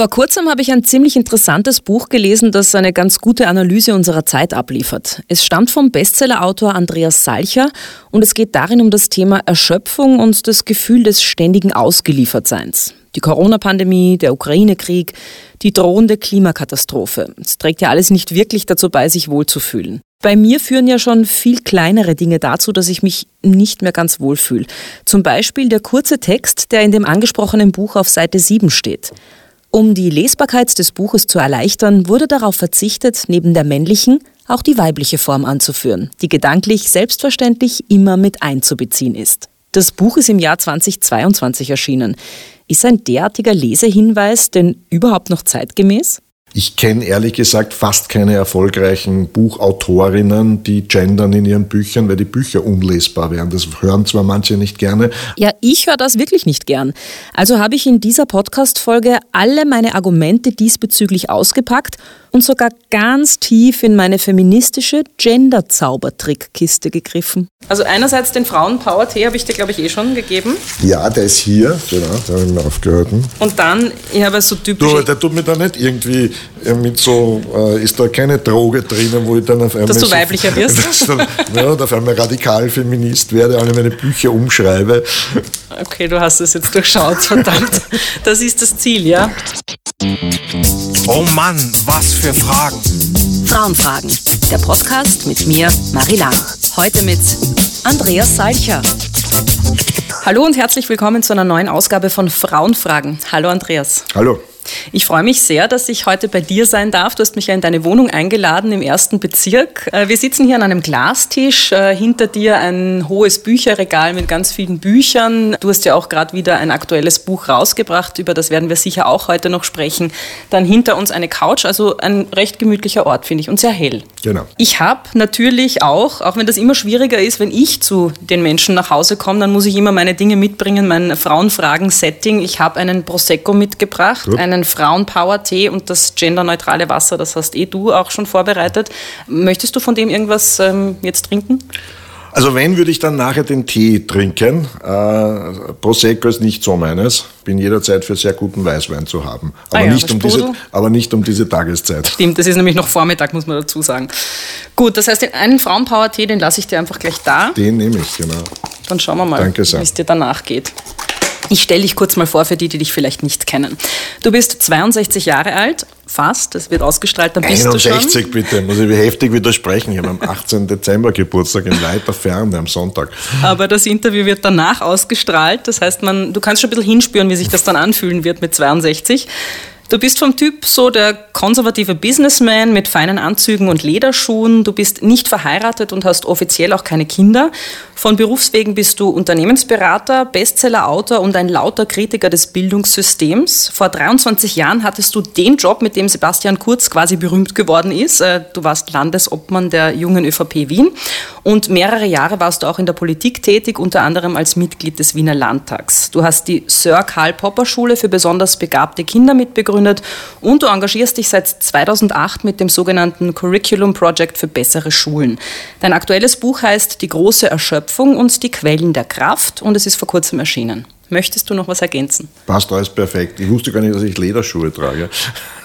Vor kurzem habe ich ein ziemlich interessantes Buch gelesen, das eine ganz gute Analyse unserer Zeit abliefert. Es stammt vom Bestsellerautor Andreas Salcher und es geht darin um das Thema Erschöpfung und das Gefühl des ständigen Ausgeliefertseins. Die Corona-Pandemie, der Ukraine-Krieg, die drohende Klimakatastrophe. Es trägt ja alles nicht wirklich dazu bei, sich wohlzufühlen. Bei mir führen ja schon viel kleinere Dinge dazu, dass ich mich nicht mehr ganz wohlfühle. Zum Beispiel der kurze Text, der in dem angesprochenen Buch auf Seite 7 steht. Um die Lesbarkeit des Buches zu erleichtern, wurde darauf verzichtet, neben der männlichen auch die weibliche Form anzuführen, die gedanklich selbstverständlich immer mit einzubeziehen ist. Das Buch ist im Jahr 2022 erschienen. Ist ein derartiger Lesehinweis denn überhaupt noch zeitgemäß? Ich kenne ehrlich gesagt fast keine erfolgreichen Buchautorinnen, die gendern in ihren Büchern, weil die Bücher unlesbar wären. Das hören zwar manche nicht gerne. Ja, ich höre das wirklich nicht gern. Also habe ich in dieser Podcast-Folge alle meine Argumente diesbezüglich ausgepackt und sogar ganz tief in meine feministische Gender-Zaubertrickkiste gegriffen. Also einerseits den Frauen-Power-Tee habe ich dir, glaube ich, eh schon gegeben. Ja, der ist hier, genau, da habe ich mir aufgehalten. Und dann, ich habe so typisch... Du, der tut mir da nicht irgendwie mit so, äh, ist da keine Droge drinnen, wo ich dann auf einmal... Dass du weiblicher wirst? dann, ja, auf einmal radikal Feminist werde, alle meine Bücher umschreibe. Okay, du hast es jetzt durchschaut, verdammt. Das ist das Ziel, ja? Oh Mann, was für Fragen. Frauenfragen, der Podcast mit mir, Marie Lang. Heute mit Andreas Salcher. Hallo und herzlich willkommen zu einer neuen Ausgabe von Frauenfragen. Hallo Andreas. Hallo. Ich freue mich sehr, dass ich heute bei dir sein darf. Du hast mich ja in deine Wohnung eingeladen im ersten Bezirk. Äh, wir sitzen hier an einem Glastisch. Äh, hinter dir ein hohes Bücherregal mit ganz vielen Büchern. Du hast ja auch gerade wieder ein aktuelles Buch rausgebracht. Über das werden wir sicher auch heute noch sprechen. Dann hinter uns eine Couch. Also ein recht gemütlicher Ort, finde ich, und sehr hell. Genau. Ich habe natürlich auch, auch wenn das immer schwieriger ist, wenn ich zu den Menschen nach Hause komme, dann muss ich immer meine Dinge mitbringen, mein Frauenfragen-Setting. Ich habe einen Prosecco mitgebracht, Gut. einen Frauenpower-Tee und das genderneutrale Wasser, das hast eh du auch schon vorbereitet. Möchtest du von dem irgendwas ähm, jetzt trinken? Also wenn, würde ich dann nachher den Tee trinken. Äh, Prosecco ist nicht so meines. Bin jederzeit für sehr guten Weißwein zu haben. Aber, ah ja, nicht, um diese, aber nicht um diese Tageszeit. Stimmt, das ist nämlich noch Vormittag, muss man dazu sagen. Gut, das heißt, den einen Frauenpower-Tee, den lasse ich dir einfach gleich da. Den nehme ich, genau. Dann schauen wir mal, wie es dir danach geht. Ich stelle dich kurz mal vor für die, die dich vielleicht nicht kennen. Du bist 62 Jahre alt, fast, das wird ausgestrahlt, dann bist 61 du schon. bitte, muss ich heftig widersprechen. Ich habe am 18. Dezember Geburtstag in weiter Ferne am Sonntag. Aber das Interview wird danach ausgestrahlt, das heißt, man, du kannst schon ein bisschen hinspüren, wie sich das dann anfühlen wird mit 62. Du bist vom Typ so der konservative Businessman mit feinen Anzügen und Lederschuhen. Du bist nicht verheiratet und hast offiziell auch keine Kinder. Von Berufswegen bist du Unternehmensberater, Bestsellerautor und ein lauter Kritiker des Bildungssystems. Vor 23 Jahren hattest du den Job, mit dem Sebastian Kurz quasi berühmt geworden ist. Äh, du warst Landesobmann der jungen ÖVP Wien und mehrere Jahre warst du auch in der Politik tätig, unter anderem als Mitglied des Wiener Landtags. Du hast die Sir Karl Popper Schule für besonders begabte Kinder mitbegründet gegründet und du engagierst dich seit 2008 mit dem sogenannten Curriculum Project für bessere Schulen. Dein aktuelles Buch heißt Die große Erschöpfung und die Quellen der Kraft und es ist vor kurzem erschienen. Möchtest du noch was ergänzen? Passt alles perfekt. Ich wusste gar nicht, dass ich Lederschuhe trage.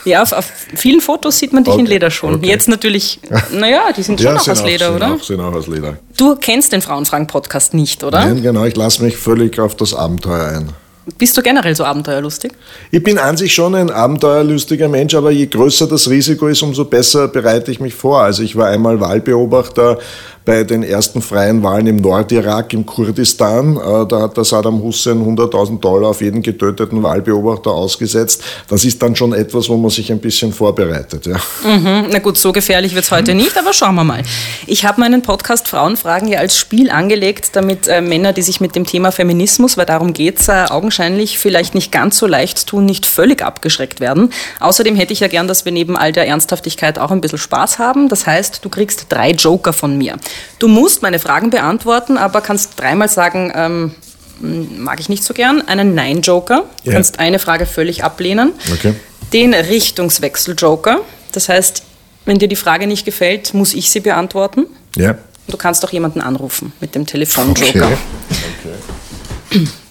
Ja, auf, auf vielen Fotos sieht man dich okay. in Lederschuhen. Okay. Jetzt natürlich, naja, die sind schon ja, auch aus Leder, sind oder? Auch, sind auch aus Leder. Du kennst den Frauenfragen-Podcast nicht, oder? Nein, genau. Ich lasse mich völlig auf das Abenteuer ein. Bist du generell so abenteuerlustig? Ich bin an sich schon ein abenteuerlustiger Mensch, aber je größer das Risiko ist, umso besser bereite ich mich vor. Also ich war einmal Wahlbeobachter bei den ersten freien Wahlen im Nordirak, im Kurdistan. Äh, da hat der Saddam Hussein 100.000 Dollar auf jeden getöteten Wahlbeobachter ausgesetzt. Das ist dann schon etwas, wo man sich ein bisschen vorbereitet. Ja. Mhm. Na gut, so gefährlich wird es heute nicht, aber schauen wir mal. Ich habe meinen Podcast Frauenfragen ja als Spiel angelegt, damit äh, Männer, die sich mit dem Thema Feminismus, weil darum geht es, äh, augenscheinlich vielleicht nicht ganz so leicht tun, nicht völlig abgeschreckt werden. Außerdem hätte ich ja gern, dass wir neben all der Ernsthaftigkeit auch ein bisschen Spaß haben. Das heißt, du kriegst drei Joker von mir. Du musst meine Fragen beantworten, aber kannst dreimal sagen, ähm, mag ich nicht so gern, einen Nein-Joker. Du yeah. kannst eine Frage völlig ablehnen. Okay. Den Richtungswechsel-Joker. Das heißt, wenn dir die Frage nicht gefällt, muss ich sie beantworten. Ja. Yeah. Du kannst auch jemanden anrufen mit dem Telefon-Joker. Okay. okay.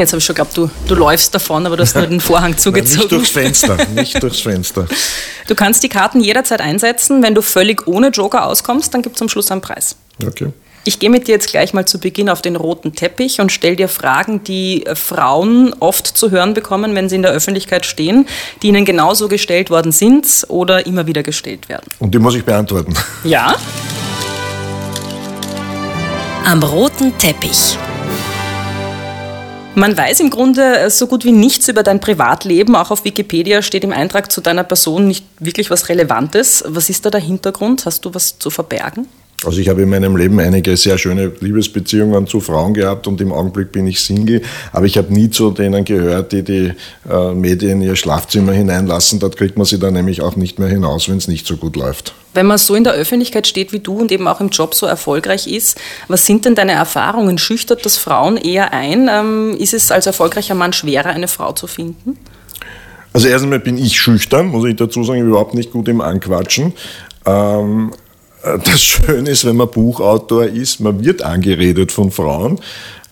Jetzt habe ich schon geglaubt, du, du läufst davon, aber du hast nur den Vorhang zugezogen. Nein, nicht durchs Fenster, nicht durchs Fenster. Du kannst die Karten jederzeit einsetzen. Wenn du völlig ohne Joker auskommst, dann gibt es am Schluss einen Preis. Okay. Ich gehe mit dir jetzt gleich mal zu Beginn auf den roten Teppich und stelle dir Fragen, die Frauen oft zu hören bekommen, wenn sie in der Öffentlichkeit stehen, die ihnen genauso gestellt worden sind oder immer wieder gestellt werden. Und die muss ich beantworten. Ja? Am roten Teppich. Man weiß im Grunde so gut wie nichts über dein Privatleben. Auch auf Wikipedia steht im Eintrag zu deiner Person nicht wirklich was Relevantes. Was ist da der Hintergrund? Hast du was zu verbergen? Also ich habe in meinem Leben einige sehr schöne Liebesbeziehungen zu Frauen gehabt und im Augenblick bin ich Single, aber ich habe nie zu denen gehört, die die äh, Medien in ihr Schlafzimmer hineinlassen. Dort kriegt man sie dann nämlich auch nicht mehr hinaus, wenn es nicht so gut läuft. Wenn man so in der Öffentlichkeit steht wie du und eben auch im Job so erfolgreich ist, was sind denn deine Erfahrungen? Schüchtert das Frauen eher ein? Ähm, ist es als erfolgreicher Mann schwerer, eine Frau zu finden? Also erst einmal bin ich schüchtern, muss ich dazu sagen, überhaupt nicht gut im Anquatschen. Ähm, das Schöne ist, wenn man Buchautor ist, man wird angeredet von Frauen.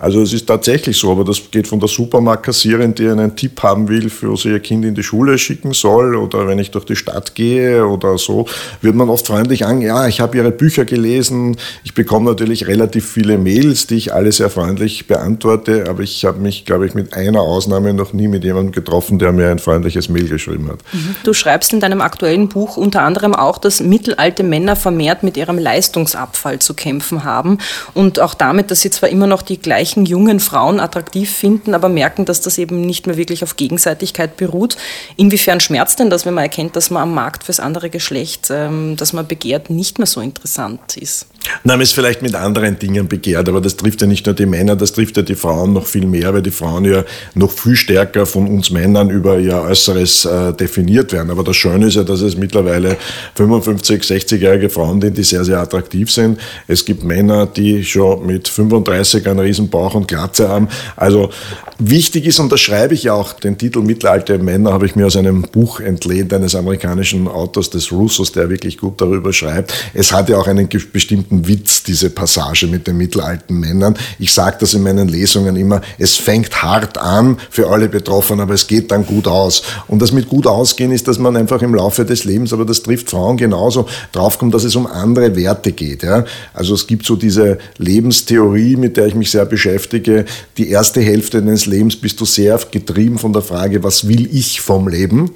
Also es ist tatsächlich so, aber das geht von der Supermarktkassierin, die einen Tipp haben will, für sie ihr Kind in die Schule schicken soll oder wenn ich durch die Stadt gehe oder so, wird man oft freundlich an, ja, ich habe ihre Bücher gelesen, ich bekomme natürlich relativ viele Mails, die ich alle sehr freundlich beantworte, aber ich habe mich, glaube ich, mit einer Ausnahme noch nie mit jemandem getroffen, der mir ein freundliches Mail geschrieben hat. Mhm. Du schreibst in deinem aktuellen Buch unter anderem auch, dass mittelalte Männer vermehrt mit ihrem Leistungsabfall zu kämpfen haben und auch damit, dass sie zwar immer noch die gleichen gleichen jungen Frauen attraktiv finden, aber merken, dass das eben nicht mehr wirklich auf Gegenseitigkeit beruht. Inwiefern schmerzt denn das, wenn man erkennt, dass man am Markt fürs andere Geschlecht, ähm, das man begehrt, nicht mehr so interessant ist? Nein, man ist vielleicht mit anderen Dingen begehrt, aber das trifft ja nicht nur die Männer, das trifft ja die Frauen noch viel mehr, weil die Frauen ja noch viel stärker von uns Männern über ihr Äußeres äh, definiert werden. Aber das Schöne ist ja, dass es mittlerweile 55, 60-jährige Frauen sind, die sehr, sehr attraktiv sind. Es gibt Männer, die schon mit 35 einen riesen Bauch und Glatze haben. Also wichtig ist, und das schreibe ich ja auch, den Titel Mittelalte Männer habe ich mir aus einem Buch entlehnt, eines amerikanischen Autors des Russos, der wirklich gut darüber schreibt. Es hat ja auch einen bestimmten absoluten Witz, diese Passage mit den mittelalten Männern. Ich sage das in meinen Lesungen immer, es fängt hart an für alle Betroffenen, aber es geht dann gut aus. Und das mit gut ausgehen ist, dass man einfach im Laufe des Lebens, aber das trifft Frauen genauso, draufkommt, dass es um andere Werte geht. Ja? Also es gibt so diese Lebenstheorie, mit der ich mich sehr beschäftige. Die erste Hälfte deines Lebens bist du sehr getrieben von der Frage, was will ich vom Leben?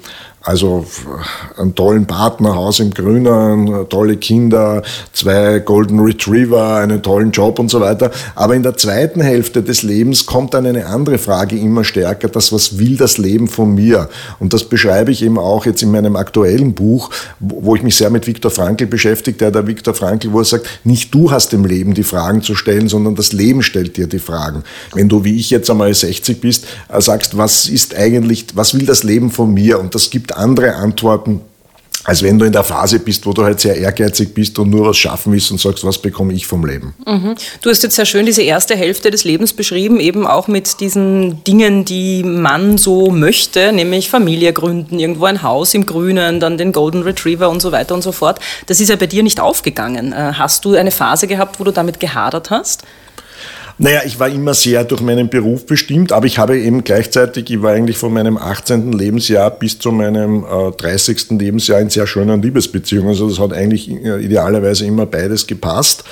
Also einen tollen Partner, Haus im Grünen, tolle Kinder, zwei Golden Retriever, einen tollen Job und so weiter. Aber in der zweiten Hälfte des Lebens kommt dann eine andere Frage immer stärker, das, was will das Leben von mir? Und das beschreibe ich eben auch jetzt in meinem aktuellen Buch, wo ich mich sehr mit Viktor Frankl beschäftige, der der Viktor Frankl, wo er sagt, nicht du hast im Leben die Fragen zu stellen, sondern das Leben stellt dir die Fragen. Wenn du, wie ich jetzt einmal 60 bist, äh, sagst, was ist eigentlich, was will das Leben von mir? Und das gibt andere Antworten, als wenn du in der Phase bist, wo du halt sehr ehrgeizig bist und nur was schaffen willst und sagst, was bekomme ich vom Leben. Mhm. Du hast jetzt sehr schön diese erste Hälfte des Lebens beschrieben, eben auch mit diesen Dingen, die man so möchte, nämlich Familie gründen, irgendwo ein Haus im Grünen, dann den Golden Retriever und so weiter und so fort. Das ist ja bei dir nicht aufgegangen. Äh, hast du eine Phase gehabt, wo du damit gehadert hast? Naja, ich war immer sehr durch meinen Beruf bestimmt, aber ich habe eben gleichzeitig, ich war eigentlich von meinem 18. Lebensjahr bis zu meinem äh, 30. Lebensjahr in sehr schönen Liebesbeziehungen. Also das hat eigentlich äh, idealerweise immer beides gepasst.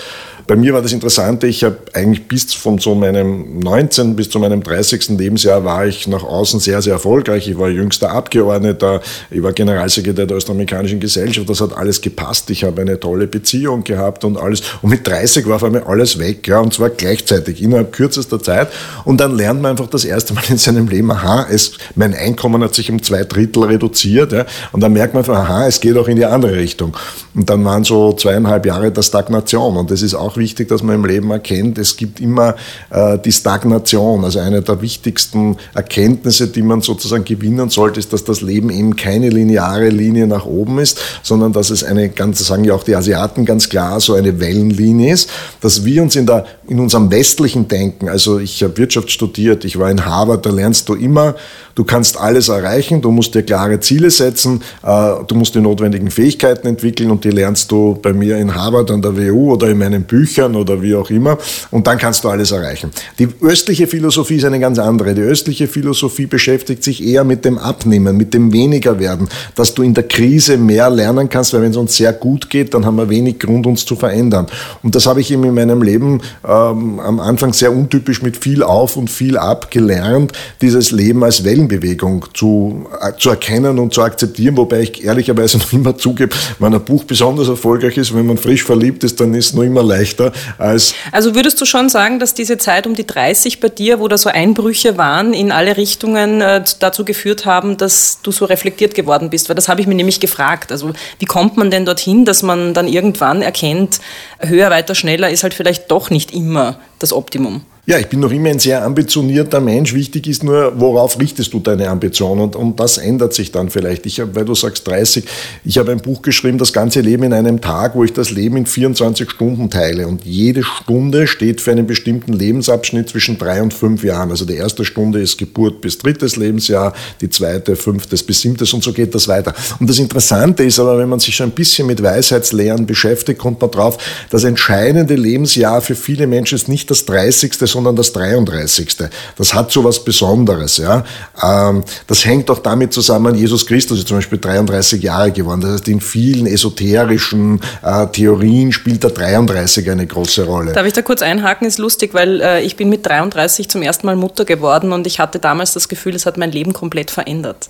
Bei mir war das Interessante, ich habe eigentlich bis von so meinem 19. bis zu meinem 30. Lebensjahr war ich nach außen sehr, sehr erfolgreich. Ich war jüngster Abgeordneter, ich war Generalsekretär der Österreichischen Gesellschaft, das hat alles gepasst. Ich habe eine tolle Beziehung gehabt und alles. Und mit 30 war auf einmal alles weg, ja, und zwar gleichzeitig, innerhalb kürzester Zeit. Und dann lernt man einfach das erste Mal in seinem Leben, aha, es, mein Einkommen hat sich um zwei Drittel reduziert, ja, und dann merkt man einfach, aha, es geht auch in die andere Richtung. Und dann waren so zweieinhalb Jahre der Stagnation und das ist auch auch wichtig, dass man im Leben erkennt, es gibt immer äh, die Stagnation. Also eine der wichtigsten Erkenntnisse, die man sozusagen gewinnen sollte, ist, dass das Leben eben keine lineare Linie nach oben ist, sondern dass es eine, ganz sagen ja auch die Asiaten ganz klar, so eine Wellenlinie ist, dass wir uns in, der, in unserem westlichen Denken, also ich habe Wirtschaft studiert, ich war in Harvard, da lernst du immer, du kannst alles erreichen, du musst dir klare Ziele setzen, äh, du musst die notwendigen Fähigkeiten entwickeln und die lernst du bei mir in Harvard, an der WU oder in meinen Büchern Büchern oder wie auch immer und dann kannst du alles erreichen. Die östliche Philosophie ist eine ganz andere. Die östliche Philosophie beschäftigt sich eher mit dem Abnehmen, mit dem weniger werden, dass du in der Krise mehr lernen kannst, weil wenn es uns sehr gut geht, dann haben wir wenig Grund, uns zu verändern. Und das habe ich eben in meinem Leben ähm, am Anfang sehr untypisch mit viel auf und viel ab gelernt, dieses Leben als Wellenbewegung zu, äh, zu erkennen und zu akzeptieren, wobei ich ehrlicherweise noch immer zugebe, wenn ein Buch besonders erfolgreich ist, wenn man frisch verliebt ist, dann ist es noch immer leichter als. Also würdest du schon sagen, dass diese Zeit um die 30 bei dir, wo da so Einbrüche waren, in alle Richtungen äh, dazu geführt haben, dass du so reflektiert geworden bist? Weil das habe ich mir nämlich gefragt. Also wie kommt man denn dorthin, dass man dann irgendwann erkennt, höher, weiter, schneller ist halt vielleicht doch nicht immer das Optimum? Ja, ich bin noch immer ein sehr ambitionierter Mensch. Wichtig ist nur, worauf richtest du deine Ambition? Und, und das ändert sich dann vielleicht. Ich hab, weil du sagst 30, ich habe ein Buch geschrieben, das ganze Leben in einem Tag, wo ich das Leben in 24 Stunden teile. Und jede Stunde steht für einen bestimmten Lebensabschnitt zwischen drei und fünf Jahren. Also die erste Stunde ist Geburt bis drittes Lebensjahr, die zweite fünftes bis siebtes und so geht das weiter. Und das Interessante ist aber, wenn man sich schon ein bisschen mit Weisheitslehren beschäftigt, kommt man drauf, das entscheidende Lebensjahr für viele Menschen ist nicht das 30 sondern das 33. Das hat so was Besonderes. Ja? Ähm, das hängt auch damit zusammen, Jesus Christus ist zum Beispiel 33 Jahre geworden. Das heißt, in vielen esoterischen äh, Theorien spielt der 33 eine große Rolle. Darf ich da kurz einhaken? Ist lustig, weil äh, ich bin mit 33 zum ersten Mal Mutter geworden und ich hatte damals das Gefühl, es hat mein Leben komplett verändert.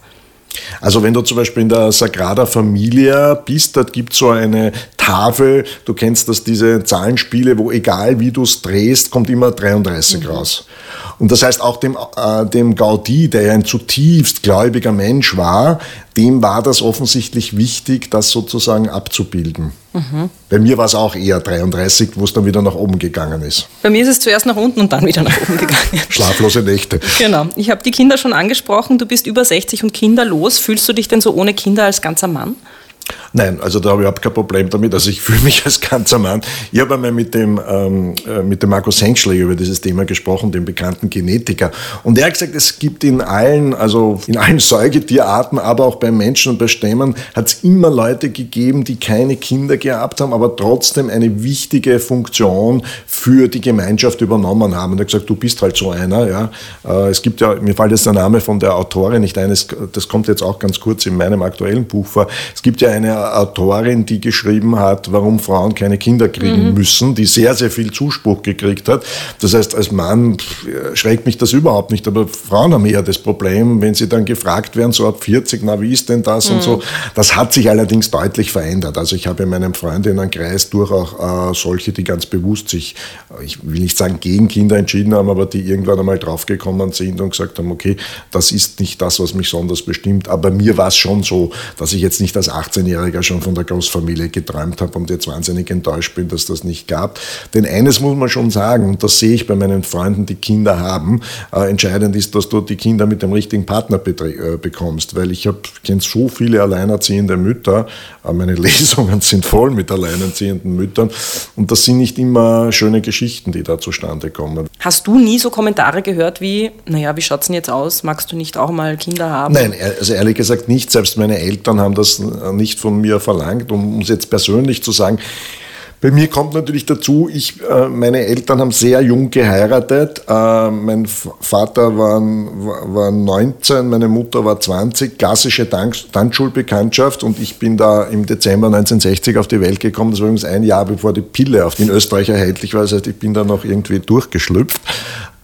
Also wenn du zum Beispiel in der Sagrada Familia bist, dort gibt es so eine Tafel, du kennst das, diese Zahlenspiele, wo egal wie du es drehst, kommt immer 33 mhm. raus. Und das heißt auch dem, äh, dem Gaudi, der ja ein zutiefst gläubiger Mensch war, dem war das offensichtlich wichtig, das sozusagen abzubilden. Mhm. Bei mir war es auch eher 33, wo es dann wieder nach oben gegangen ist. Bei mir ist es zuerst nach unten und dann wieder nach oben gegangen. Schlaflose Nächte. Genau. Ich habe die Kinder schon angesprochen. Du bist über 60 und kinderlos. Fühlst du dich denn so ohne Kinder als ganzer Mann? Nein, also da habe ich überhaupt kein Problem damit. Also ich fühle mich als ganzer Mann. Ich habe einmal mit dem, ähm, äh, mit dem Markus Henschler über dieses Thema gesprochen, dem bekannten Genetiker. Und er hat gesagt, es gibt in allen, also in allen Säugetierarten, aber auch bei Menschen und bei Stämmen, hat es immer Leute gegeben, die keine Kinder gehabt haben, aber trotzdem eine wichtige Funktion für die Gemeinschaft übernommen haben. Und er hat gesagt, du bist halt so einer. Ja. Äh, es gibt ja, mir fällt jetzt der Name von der Autorin nicht ein, das kommt jetzt auch ganz kurz in meinem aktuellen Buch vor. Es gibt ja eine Autorin, die geschrieben hat, warum Frauen keine Kinder kriegen mhm. müssen, die sehr, sehr viel Zuspruch gekriegt hat. Das heißt, als Mann schreckt mich das überhaupt nicht, aber Frauen haben eher das Problem, wenn sie dann gefragt werden, so ab 40, na, wie ist denn das mhm. und so. Das hat sich allerdings deutlich verändert. Also ich habe in meinem Freundinnenkreis durch auch äh, solche, die ganz bewusst sich, ich will nicht sagen gegen Kinder entschieden haben, aber die irgendwann einmal draufgekommen sind und gesagt haben, okay, das ist nicht das, was mich besonders bestimmt. Aber mir war es schon so, dass ich jetzt nicht als 18-Jähriger schon von der Großfamilie geträumt habe und jetzt wahnsinnig enttäuscht bin, dass das nicht gab. Denn eines muss man schon sagen, und das sehe ich bei meinen Freunden, die Kinder haben, äh, entscheidend ist, dass du die Kinder mit dem richtigen Partner äh, bekommst, weil ich kenne so viele alleinerziehende Mütter, äh, meine Lesungen sind voll mit alleinerziehenden Müttern und das sind nicht immer schöne Geschichten, die da zustande kommen. Hast du nie so Kommentare gehört wie, naja, wie schaut es denn jetzt aus? Magst du nicht auch mal Kinder haben? Nein, also ehrlich gesagt nicht. Selbst meine Eltern haben das nicht von mir verlangt, um es jetzt persönlich zu sagen. Bei mir kommt natürlich dazu, ich, äh, meine Eltern haben sehr jung geheiratet. Äh, mein Vater war, war 19, meine Mutter war 20, klassische Tanzschulbekanntschaft und ich bin da im Dezember 1960 auf die Welt gekommen. Das war übrigens ein Jahr bevor die Pille in Österreich erhältlich war. Das heißt, ich bin da noch irgendwie durchgeschlüpft.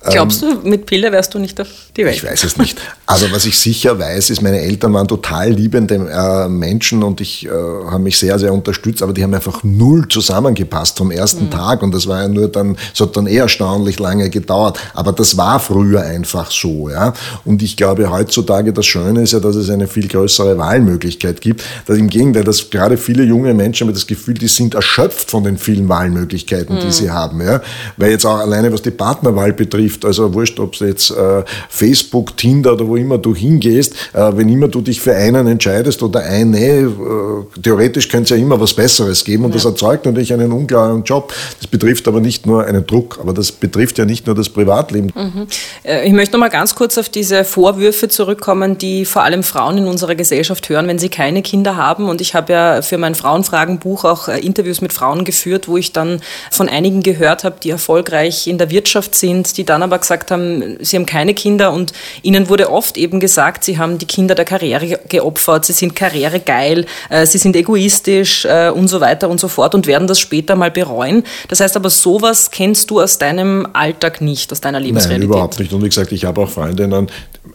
Glaubst du, mit Pille wärst du nicht auf die Welt? Ich weiß es nicht. Also was ich sicher weiß, ist, meine Eltern waren total liebende äh, Menschen und ich äh, habe mich sehr, sehr unterstützt, aber die haben einfach null zusammengepasst vom ersten mhm. Tag und das war ja nur dann, es hat dann eher erstaunlich lange gedauert. Aber das war früher einfach so, ja. Und ich glaube heutzutage, das Schöne ist ja, dass es eine viel größere Wahlmöglichkeit gibt. Dass im Gegenteil, dass gerade viele junge Menschen haben das Gefühl, die sind erschöpft von den vielen Wahlmöglichkeiten, mhm. die sie haben, ja. Weil jetzt auch alleine was die Partnerwahl betrifft, betrifft, also wurscht, ob es jetzt äh, Facebook, Tinder oder wo immer du hingehst, äh, wenn immer du dich für einen entscheidest oder eine, äh, theoretisch könnte es ja immer was Besseres geben und ja. das erzeugt natürlich einen unklaren Job. Das betrifft aber nicht nur einen Druck, aber das betrifft ja nicht nur das Privatleben. Mhm. Äh, ich möchte noch mal ganz kurz auf diese Vorwürfe zurückkommen, die vor allem Frauen in unserer Gesellschaft hören, wenn sie keine Kinder haben. Und ich habe ja für mein Frauenfragenbuch auch äh, Interviews mit Frauen geführt, wo ich dann von einigen gehört habe, die erfolgreich in der Wirtschaft sind, die dann aber gesagt haben, sie haben keine Kinder und ihnen wurde oft eben gesagt, sie haben die Kinder der Karriere geopfert, sie sind karrieregeil, äh, sie sind egoistisch und so weiter und so fort und werden das später mal bereuen. Das heißt aber, sowas kennst du aus deinem Alltag nicht, aus deiner Lebensrealität? Nein, überhaupt nicht. Und wie gesagt, ich habe auch Freundinnen,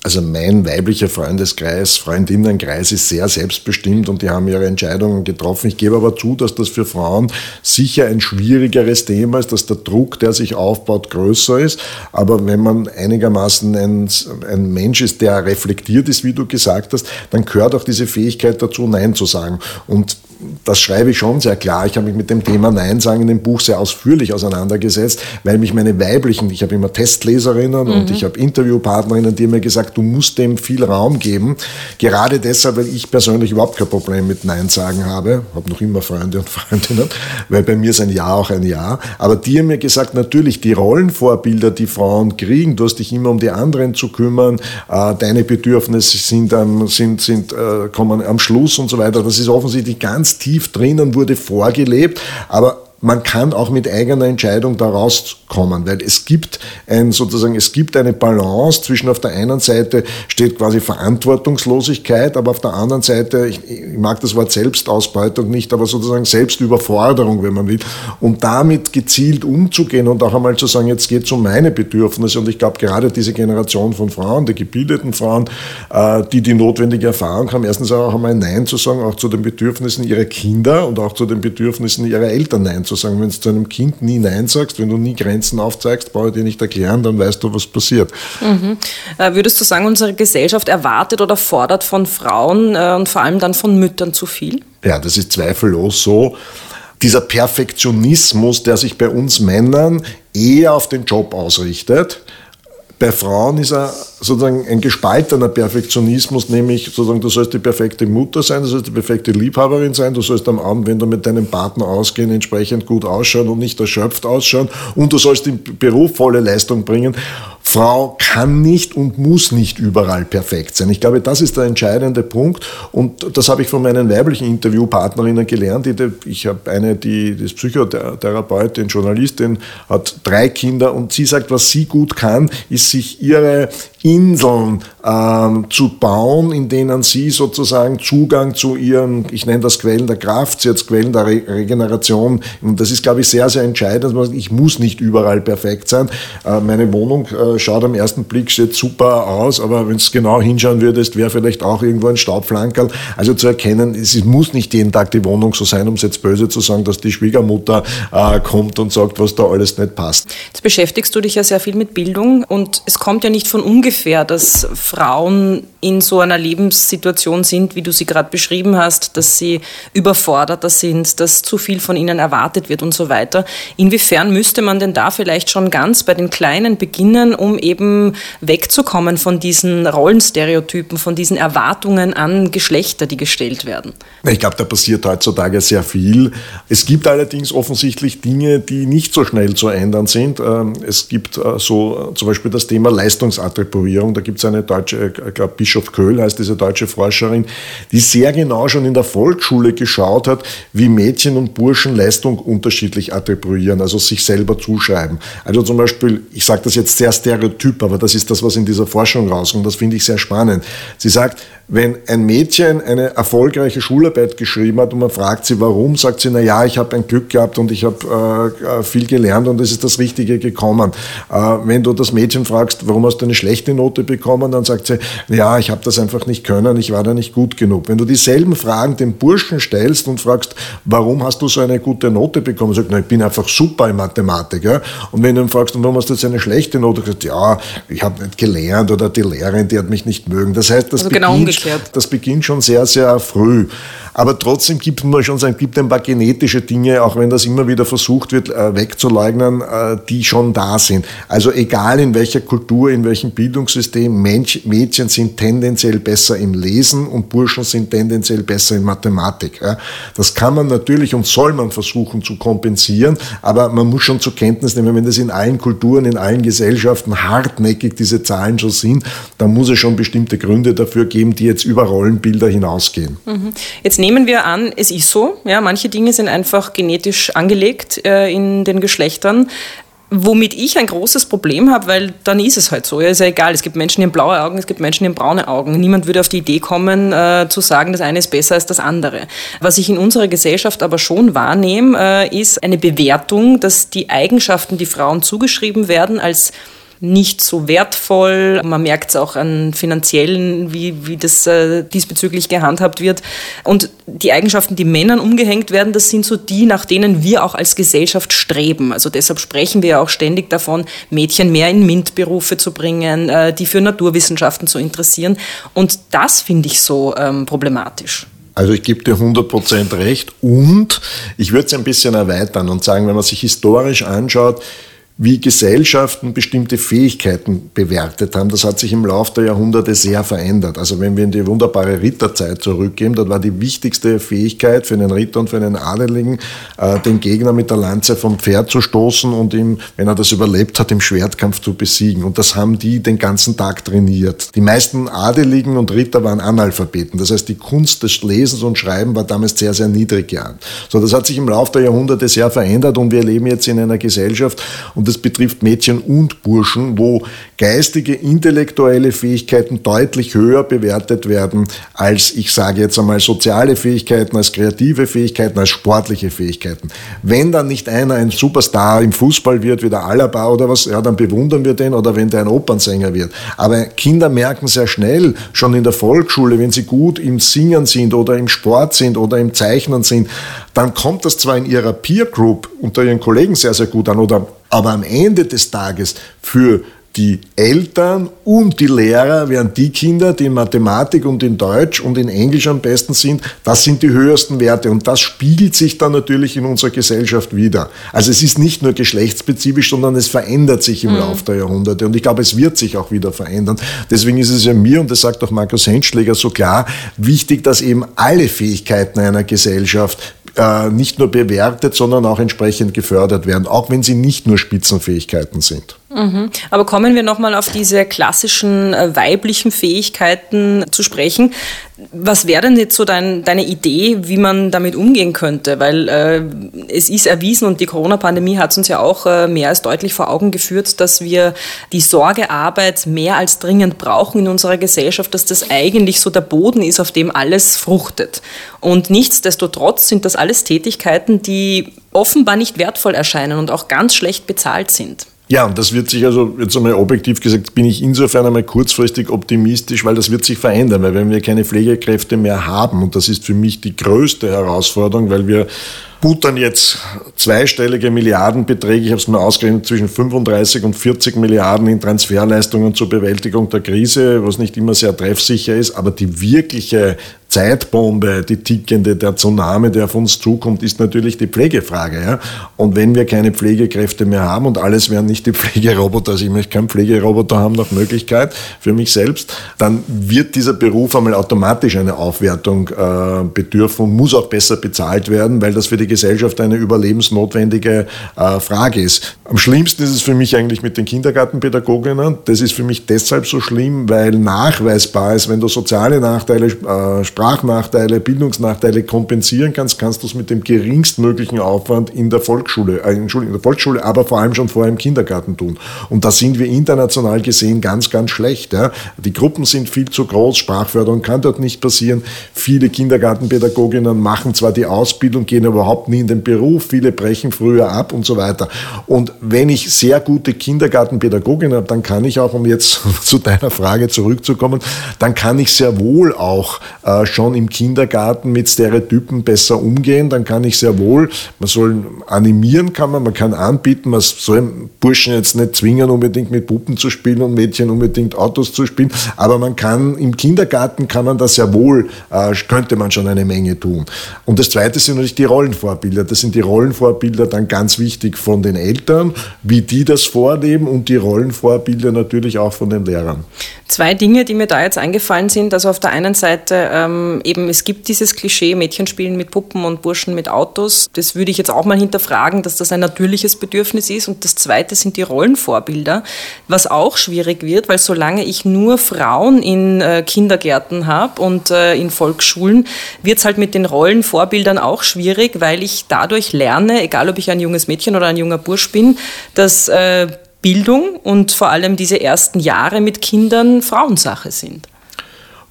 also mein weiblicher Freundeskreis, Freundinnenkreis ist sehr selbstbestimmt und die haben ihre Entscheidungen getroffen. Ich gebe aber zu, dass das für Frauen sicher ein schwierigeres Thema ist, dass der Druck, der sich aufbaut, größer ist. Aber wenn man einigermaßen ein, ein Mensch ist, der reflektiert ist, wie du gesagt hast, dann gehört auch diese Fähigkeit dazu, Nein zu sagen. Und das schreibe ich schon sehr klar. Ich habe mich mit dem Thema Nein sagen in dem Buch sehr ausführlich auseinandergesetzt, weil mich meine weiblichen, ich habe immer Testleserinnen mhm. und ich habe Interviewpartnerinnen, die mir gesagt, du musst dem viel Raum geben. Gerade deshalb, weil ich persönlich überhaupt kein Problem mit Nein sagen habe. Habe noch immer Freunde und Freundinnen, weil bei mir ist ein Ja auch ein Ja. Aber die haben mir gesagt, natürlich die Rollenvorbilder, die Frauen kriegen, du hast dich immer um die anderen zu kümmern, äh, deine Bedürfnisse sind, sind, sind, äh, kommen am Schluss und so weiter. Das ist offensichtlich ganz ganz tief drinnen wurde vorgelebt, aber man kann auch mit eigener Entscheidung da rauskommen, weil es gibt ein, sozusagen, es gibt eine Balance zwischen auf der einen Seite steht quasi Verantwortungslosigkeit, aber auf der anderen Seite, ich, ich mag das Wort Selbstausbeutung nicht, aber sozusagen Selbstüberforderung, wenn man will, und damit gezielt umzugehen und auch einmal zu sagen, jetzt geht es um meine Bedürfnisse. Und ich glaube gerade diese Generation von Frauen, die gebildeten Frauen, äh, die die notwendige Erfahrung haben, erstens auch einmal Nein zu sagen, auch zu den Bedürfnissen ihrer Kinder und auch zu den Bedürfnissen ihrer Eltern Nein zu sagen, wenn du zu einem Kind nie Nein sagst, wenn du nie Grenzen aufzeigst, brauche ich dir nicht erklären, dann weißt du, was passiert. Mhm. Äh, würdest du sagen, unsere Gesellschaft erwartet oder fordert von Frauen äh, und vor allem dann von Müttern zu viel? Ja, das ist zweifellos so. Dieser Perfektionismus, der sich bei uns Männern eher auf den Job ausrichtet, bei Frauen ist er sozusagen ein gespaltener Perfektionismus, nämlich sozusagen, du sollst die perfekte Mutter sein, du sollst die perfekte Liebhaberin sein, du sollst am Abend, wenn du mit deinem Partner ausgehen, entsprechend gut ausschauen und nicht erschöpft ausschauen und du sollst im Beruf volle Leistung bringen. Frau kann nicht und muss nicht überall perfekt sein. Ich glaube, das ist der entscheidende Punkt und das habe ich von meinen weiblichen Interviewpartnerinnen gelernt. Ich habe eine, die ist Psychotherapeutin, Journalistin, hat drei Kinder und sie sagt, was sie gut kann, ist sich ihre Inseln ähm, zu bauen, in denen sie sozusagen Zugang zu ihren, ich nenne das Quellen der Kraft, jetzt Quellen der Re Regeneration, und das ist, glaube ich, sehr, sehr entscheidend. Ich muss nicht überall perfekt sein. Äh, meine Wohnung äh, schaut am ersten Blick steht super aus, aber wenn es genau hinschauen würdest, wäre vielleicht auch irgendwo ein Staubflankerl. Also zu erkennen, es muss nicht jeden Tag die Wohnung so sein, um es jetzt böse zu sagen, dass die Schwiegermutter äh, kommt und sagt, was da alles nicht passt. Jetzt beschäftigst du dich ja sehr viel mit Bildung und es kommt ja nicht von ungefähr ungefähr, dass Frauen in so einer Lebenssituation sind, wie du sie gerade beschrieben hast, dass sie überforderter sind, dass zu viel von ihnen erwartet wird und so weiter. Inwiefern müsste man denn da vielleicht schon ganz bei den Kleinen beginnen, um eben wegzukommen von diesen Rollenstereotypen, von diesen Erwartungen an Geschlechter, die gestellt werden? Ich glaube, da passiert heutzutage sehr viel. Es gibt allerdings offensichtlich Dinge, die nicht so schnell zu ändern sind. Ähm, es gibt äh, so zum Beispiel das Thema Leistungsattribution. Tätowierung. Da gibt es eine deutsche, ich glaube Bischof Köhl heißt diese deutsche Forscherin, die sehr genau schon in der Volksschule geschaut hat, wie Mädchen und Burschen Leistung unterschiedlich attribuieren, also sich selber zuschreiben. Also zum Beispiel, ich sage das jetzt sehr stereotyp, aber das ist das, was in dieser Forschung rauskommt. Das finde ich sehr spannend. Sie sagt, wenn ein Mädchen eine erfolgreiche Schularbeit geschrieben hat und man fragt sie, warum, sagt sie, na ja, ich habe ein Glück gehabt und ich habe äh, viel gelernt und es ist das Richtige gekommen. Äh, wenn du das Mädchen fragst, warum hast du eine schlechte Note bekommen, dann sagt sie, ja, ich habe das einfach nicht können, ich war da nicht gut genug. Wenn du dieselben Fragen dem Burschen stellst und fragst, warum hast du so eine gute Note bekommen, sagt, na, ich bin einfach super in Mathematik. Ja? Und wenn du ihn fragst, warum hast du jetzt eine schlechte Note, sagt, ja, ich habe nicht gelernt oder die Lehrerin, die hat mich nicht mögen. Das heißt, das also genau beginnt, das beginnt schon sehr, sehr früh. Aber trotzdem gibt man schon sagen, gibt ein paar genetische Dinge, auch wenn das immer wieder versucht wird äh, wegzuleugnen, äh, die schon da sind. Also egal in welcher Kultur, in welchem Bildungssystem, Mensch, Mädchen sind tendenziell besser im Lesen und Burschen sind tendenziell besser in Mathematik. Das kann man natürlich und soll man versuchen zu kompensieren, aber man muss schon zur Kenntnis nehmen, wenn das in allen Kulturen, in allen Gesellschaften hartnäckig diese Zahlen schon sind, dann muss es schon bestimmte Gründe dafür geben, die jetzt über Rollenbilder hinausgehen. Mhm. Jetzt nehmen wir an, es ist so, ja, manche Dinge sind einfach genetisch angelegt äh, in den Geschlechtern. Womit ich ein großes Problem habe, weil dann ist es halt so. Ja, ist ja egal. Es gibt Menschen, die haben blaue Augen, es gibt Menschen, die haben braune Augen. Niemand würde auf die Idee kommen, äh, zu sagen, das eine ist besser als das andere. Was ich in unserer Gesellschaft aber schon wahrnehme, äh, ist eine Bewertung, dass die Eigenschaften, die Frauen zugeschrieben werden, als nicht so wertvoll. Man merkt es auch an finanziellen, wie, wie das äh, diesbezüglich gehandhabt wird. Und die Eigenschaften, die Männern umgehängt werden, das sind so die, nach denen wir auch als Gesellschaft streben. Also deshalb sprechen wir ja auch ständig davon, Mädchen mehr in MINT-Berufe zu bringen, äh, die für Naturwissenschaften zu interessieren. Und das finde ich so ähm, problematisch. Also ich gebe dir 100% recht und ich würde es ein bisschen erweitern und sagen, wenn man sich historisch anschaut, wie Gesellschaften bestimmte Fähigkeiten bewertet haben. Das hat sich im Laufe der Jahrhunderte sehr verändert. Also wenn wir in die wunderbare Ritterzeit zurückgehen, dort war die wichtigste Fähigkeit für einen Ritter und für einen Adeligen, äh, den Gegner mit der Lanze vom Pferd zu stoßen und ihm, wenn er das überlebt hat, im Schwertkampf zu besiegen. Und das haben die den ganzen Tag trainiert. Die meisten Adeligen und Ritter waren Analphabeten. Das heißt, die Kunst des Lesens und Schreiben war damals sehr, sehr niedrig geahnt. So, das hat sich im Laufe der Jahrhunderte sehr verändert und wir leben jetzt in einer Gesellschaft und das betrifft Mädchen und Burschen, wo geistige, intellektuelle Fähigkeiten deutlich höher bewertet werden als, ich sage jetzt einmal, soziale Fähigkeiten, als kreative Fähigkeiten, als sportliche Fähigkeiten. Wenn dann nicht einer ein Superstar im Fußball wird, wie der Alaba oder was, ja, dann bewundern wir den, oder wenn der ein Opernsänger wird. Aber Kinder merken sehr schnell, schon in der Volksschule, wenn sie gut im Singen sind oder im Sport sind oder im Zeichnen sind, dann kommt das zwar in ihrer Peer Group unter ihren Kollegen sehr, sehr gut an, oder, aber am Ende des Tages für die Eltern und die Lehrer wären die Kinder, die in Mathematik und in Deutsch und in Englisch am besten sind. Das sind die höchsten Werte und das spiegelt sich dann natürlich in unserer Gesellschaft wieder. Also es ist nicht nur geschlechtsspezifisch, sondern es verändert sich im mhm. Laufe der Jahrhunderte und ich glaube, es wird sich auch wieder verändern. Deswegen ist es ja mir, und das sagt auch Markus Henschläger so klar, wichtig, dass eben alle Fähigkeiten einer Gesellschaft äh, nicht nur bewertet, sondern auch entsprechend gefördert werden, auch wenn sie nicht nur Spitzenfähigkeiten sind. Mhm. Aber kommen wir nochmal auf diese klassischen äh, weiblichen Fähigkeiten zu sprechen. Was wäre denn jetzt so dein, deine Idee, wie man damit umgehen könnte? Weil äh, es ist erwiesen und die Corona-Pandemie hat uns ja auch äh, mehr als deutlich vor Augen geführt, dass wir die Sorgearbeit mehr als dringend brauchen in unserer Gesellschaft, dass das eigentlich so der Boden ist, auf dem alles fruchtet. Und nichtsdestotrotz sind das alles Tätigkeiten, die offenbar nicht wertvoll erscheinen und auch ganz schlecht bezahlt sind. Ja, und das wird sich also, jetzt einmal objektiv gesagt, bin ich insofern einmal kurzfristig optimistisch, weil das wird sich verändern, weil wenn wir keine Pflegekräfte mehr haben, und das ist für mich die größte Herausforderung, weil wir buttern jetzt zweistellige Milliardenbeträge, ich habe es mal ausgerechnet, zwischen 35 und 40 Milliarden in Transferleistungen zur Bewältigung der Krise, was nicht immer sehr treffsicher ist, aber die wirkliche Zeitbombe, die tickende, der Tsunami, der auf uns zukommt, ist natürlich die Pflegefrage. Ja? Und wenn wir keine Pflegekräfte mehr haben und alles wären nicht die Pflegeroboter, also ich möchte keinen Pflegeroboter haben nach Möglichkeit für mich selbst, dann wird dieser Beruf einmal automatisch eine Aufwertung äh, bedürfen und muss auch besser bezahlt werden, weil das für die Gesellschaft eine überlebensnotwendige äh, Frage ist. Am schlimmsten ist es für mich eigentlich mit den Kindergartenpädagoginnen. Das ist für mich deshalb so schlimm, weil nachweisbar ist, wenn du soziale Nachteile, äh, Sprachnachteile, Bildungsnachteile kompensieren kannst, kannst du es mit dem geringstmöglichen Aufwand in der Volksschule, äh, in der Volksschule, aber vor allem schon vorher im Kindergarten tun. Und da sind wir international gesehen ganz, ganz schlecht. Ja. Die Gruppen sind viel zu groß, Sprachförderung kann dort nicht passieren. Viele Kindergartenpädagoginnen machen zwar die Ausbildung, gehen überhaupt nie in den Beruf, viele brechen früher ab und so weiter. Und wenn ich sehr gute Kindergartenpädagoginnen habe, dann kann ich auch, um jetzt zu deiner Frage zurückzukommen, dann kann ich sehr wohl auch äh, schon im Kindergarten mit Stereotypen besser umgehen, dann kann ich sehr wohl, man soll animieren kann man, man kann anbieten, man soll Burschen jetzt nicht zwingen, unbedingt mit Puppen zu spielen und Mädchen unbedingt Autos zu spielen, aber man kann im Kindergarten kann man das sehr wohl, äh, könnte man schon eine Menge tun. Und das Zweite sind natürlich die Rollenvorbilder. Das sind die Rollenvorbilder dann ganz wichtig von den Eltern, wie die das vorleben und die Rollenvorbilder natürlich auch von den Lehrern. Zwei Dinge, die mir da jetzt eingefallen sind. Also auf der einen Seite ähm, eben, es gibt dieses Klischee, Mädchen spielen mit Puppen und Burschen mit Autos. Das würde ich jetzt auch mal hinterfragen, dass das ein natürliches Bedürfnis ist. Und das Zweite sind die Rollenvorbilder, was auch schwierig wird, weil solange ich nur Frauen in äh, Kindergärten habe und äh, in Volksschulen, wird es halt mit den Rollenvorbildern auch schwierig, weil ich dadurch lerne, egal ob ich ein junges Mädchen oder ein junger Bursch bin, dass äh, Bildung und vor allem diese ersten Jahre mit Kindern Frauensache sind.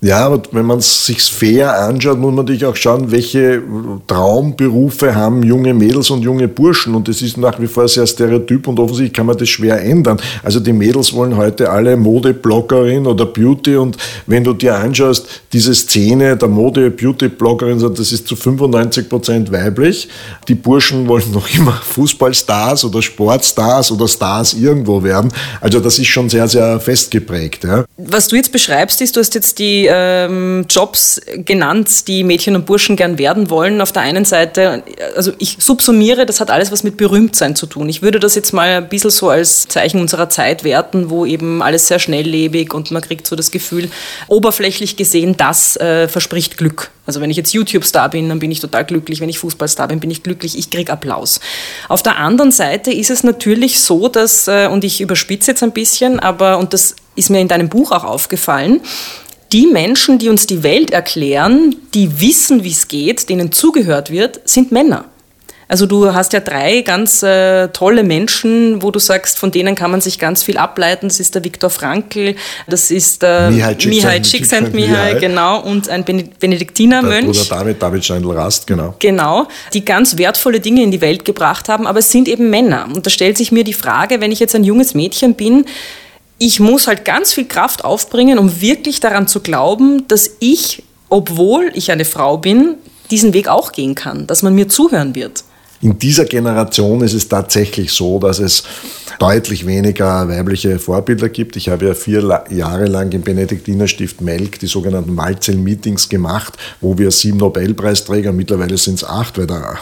Ja, aber wenn man es sich fair anschaut, muss man natürlich auch schauen, welche Traumberufe haben junge Mädels und junge Burschen. Und das ist nach wie vor sehr stereotyp und offensichtlich kann man das schwer ändern. Also die Mädels wollen heute alle Modebloggerin oder Beauty. Und wenn du dir anschaust, diese Szene der Mode-Beauty-Bloggerin, das ist zu 95 Prozent weiblich. Die Burschen wollen noch immer Fußballstars oder Sportstars oder Stars irgendwo werden. Also das ist schon sehr, sehr festgeprägt. Ja. Was du jetzt beschreibst, ist, du hast jetzt die ähm, Jobs genannt, die Mädchen und Burschen gern werden wollen. Auf der einen Seite, also ich subsumiere, das hat alles was mit Berühmtsein zu tun. Ich würde das jetzt mal ein bisschen so als Zeichen unserer Zeit werten, wo eben alles sehr schnelllebig und man kriegt so das Gefühl, oberflächlich gesehen, das äh, verspricht Glück. Also wenn ich jetzt YouTube-Star bin, dann bin ich total glücklich. Wenn ich Fußballstar bin, bin ich glücklich. Ich kriege Applaus. Auf der anderen Seite ist es natürlich so, dass, äh, und ich überspitze jetzt ein bisschen, aber, und das ist mir in deinem Buch auch aufgefallen, die Menschen, die uns die Welt erklären, die wissen, wie es geht, denen zugehört wird, sind Männer. Also du hast ja drei ganz äh, tolle Menschen, wo du sagst, von denen kann man sich ganz viel ableiten. Das ist der Viktor Frankl, das ist der Mihai Csikszentmihalyi, genau, und ein Benediktinermönch. Oder David, David Steindl-Rast, genau. Genau, die ganz wertvolle Dinge in die Welt gebracht haben, aber es sind eben Männer. Und da stellt sich mir die Frage, wenn ich jetzt ein junges Mädchen bin, ich muss halt ganz viel Kraft aufbringen, um wirklich daran zu glauben, dass ich, obwohl ich eine Frau bin, diesen Weg auch gehen kann, dass man mir zuhören wird. In dieser Generation ist es tatsächlich so, dass es deutlich weniger weibliche Vorbilder gibt. Ich habe ja vier Jahre lang im Benediktinerstift Melk die sogenannten Malzel-Meetings gemacht, wo wir sieben Nobelpreisträger, mittlerweile sind es acht, weil der,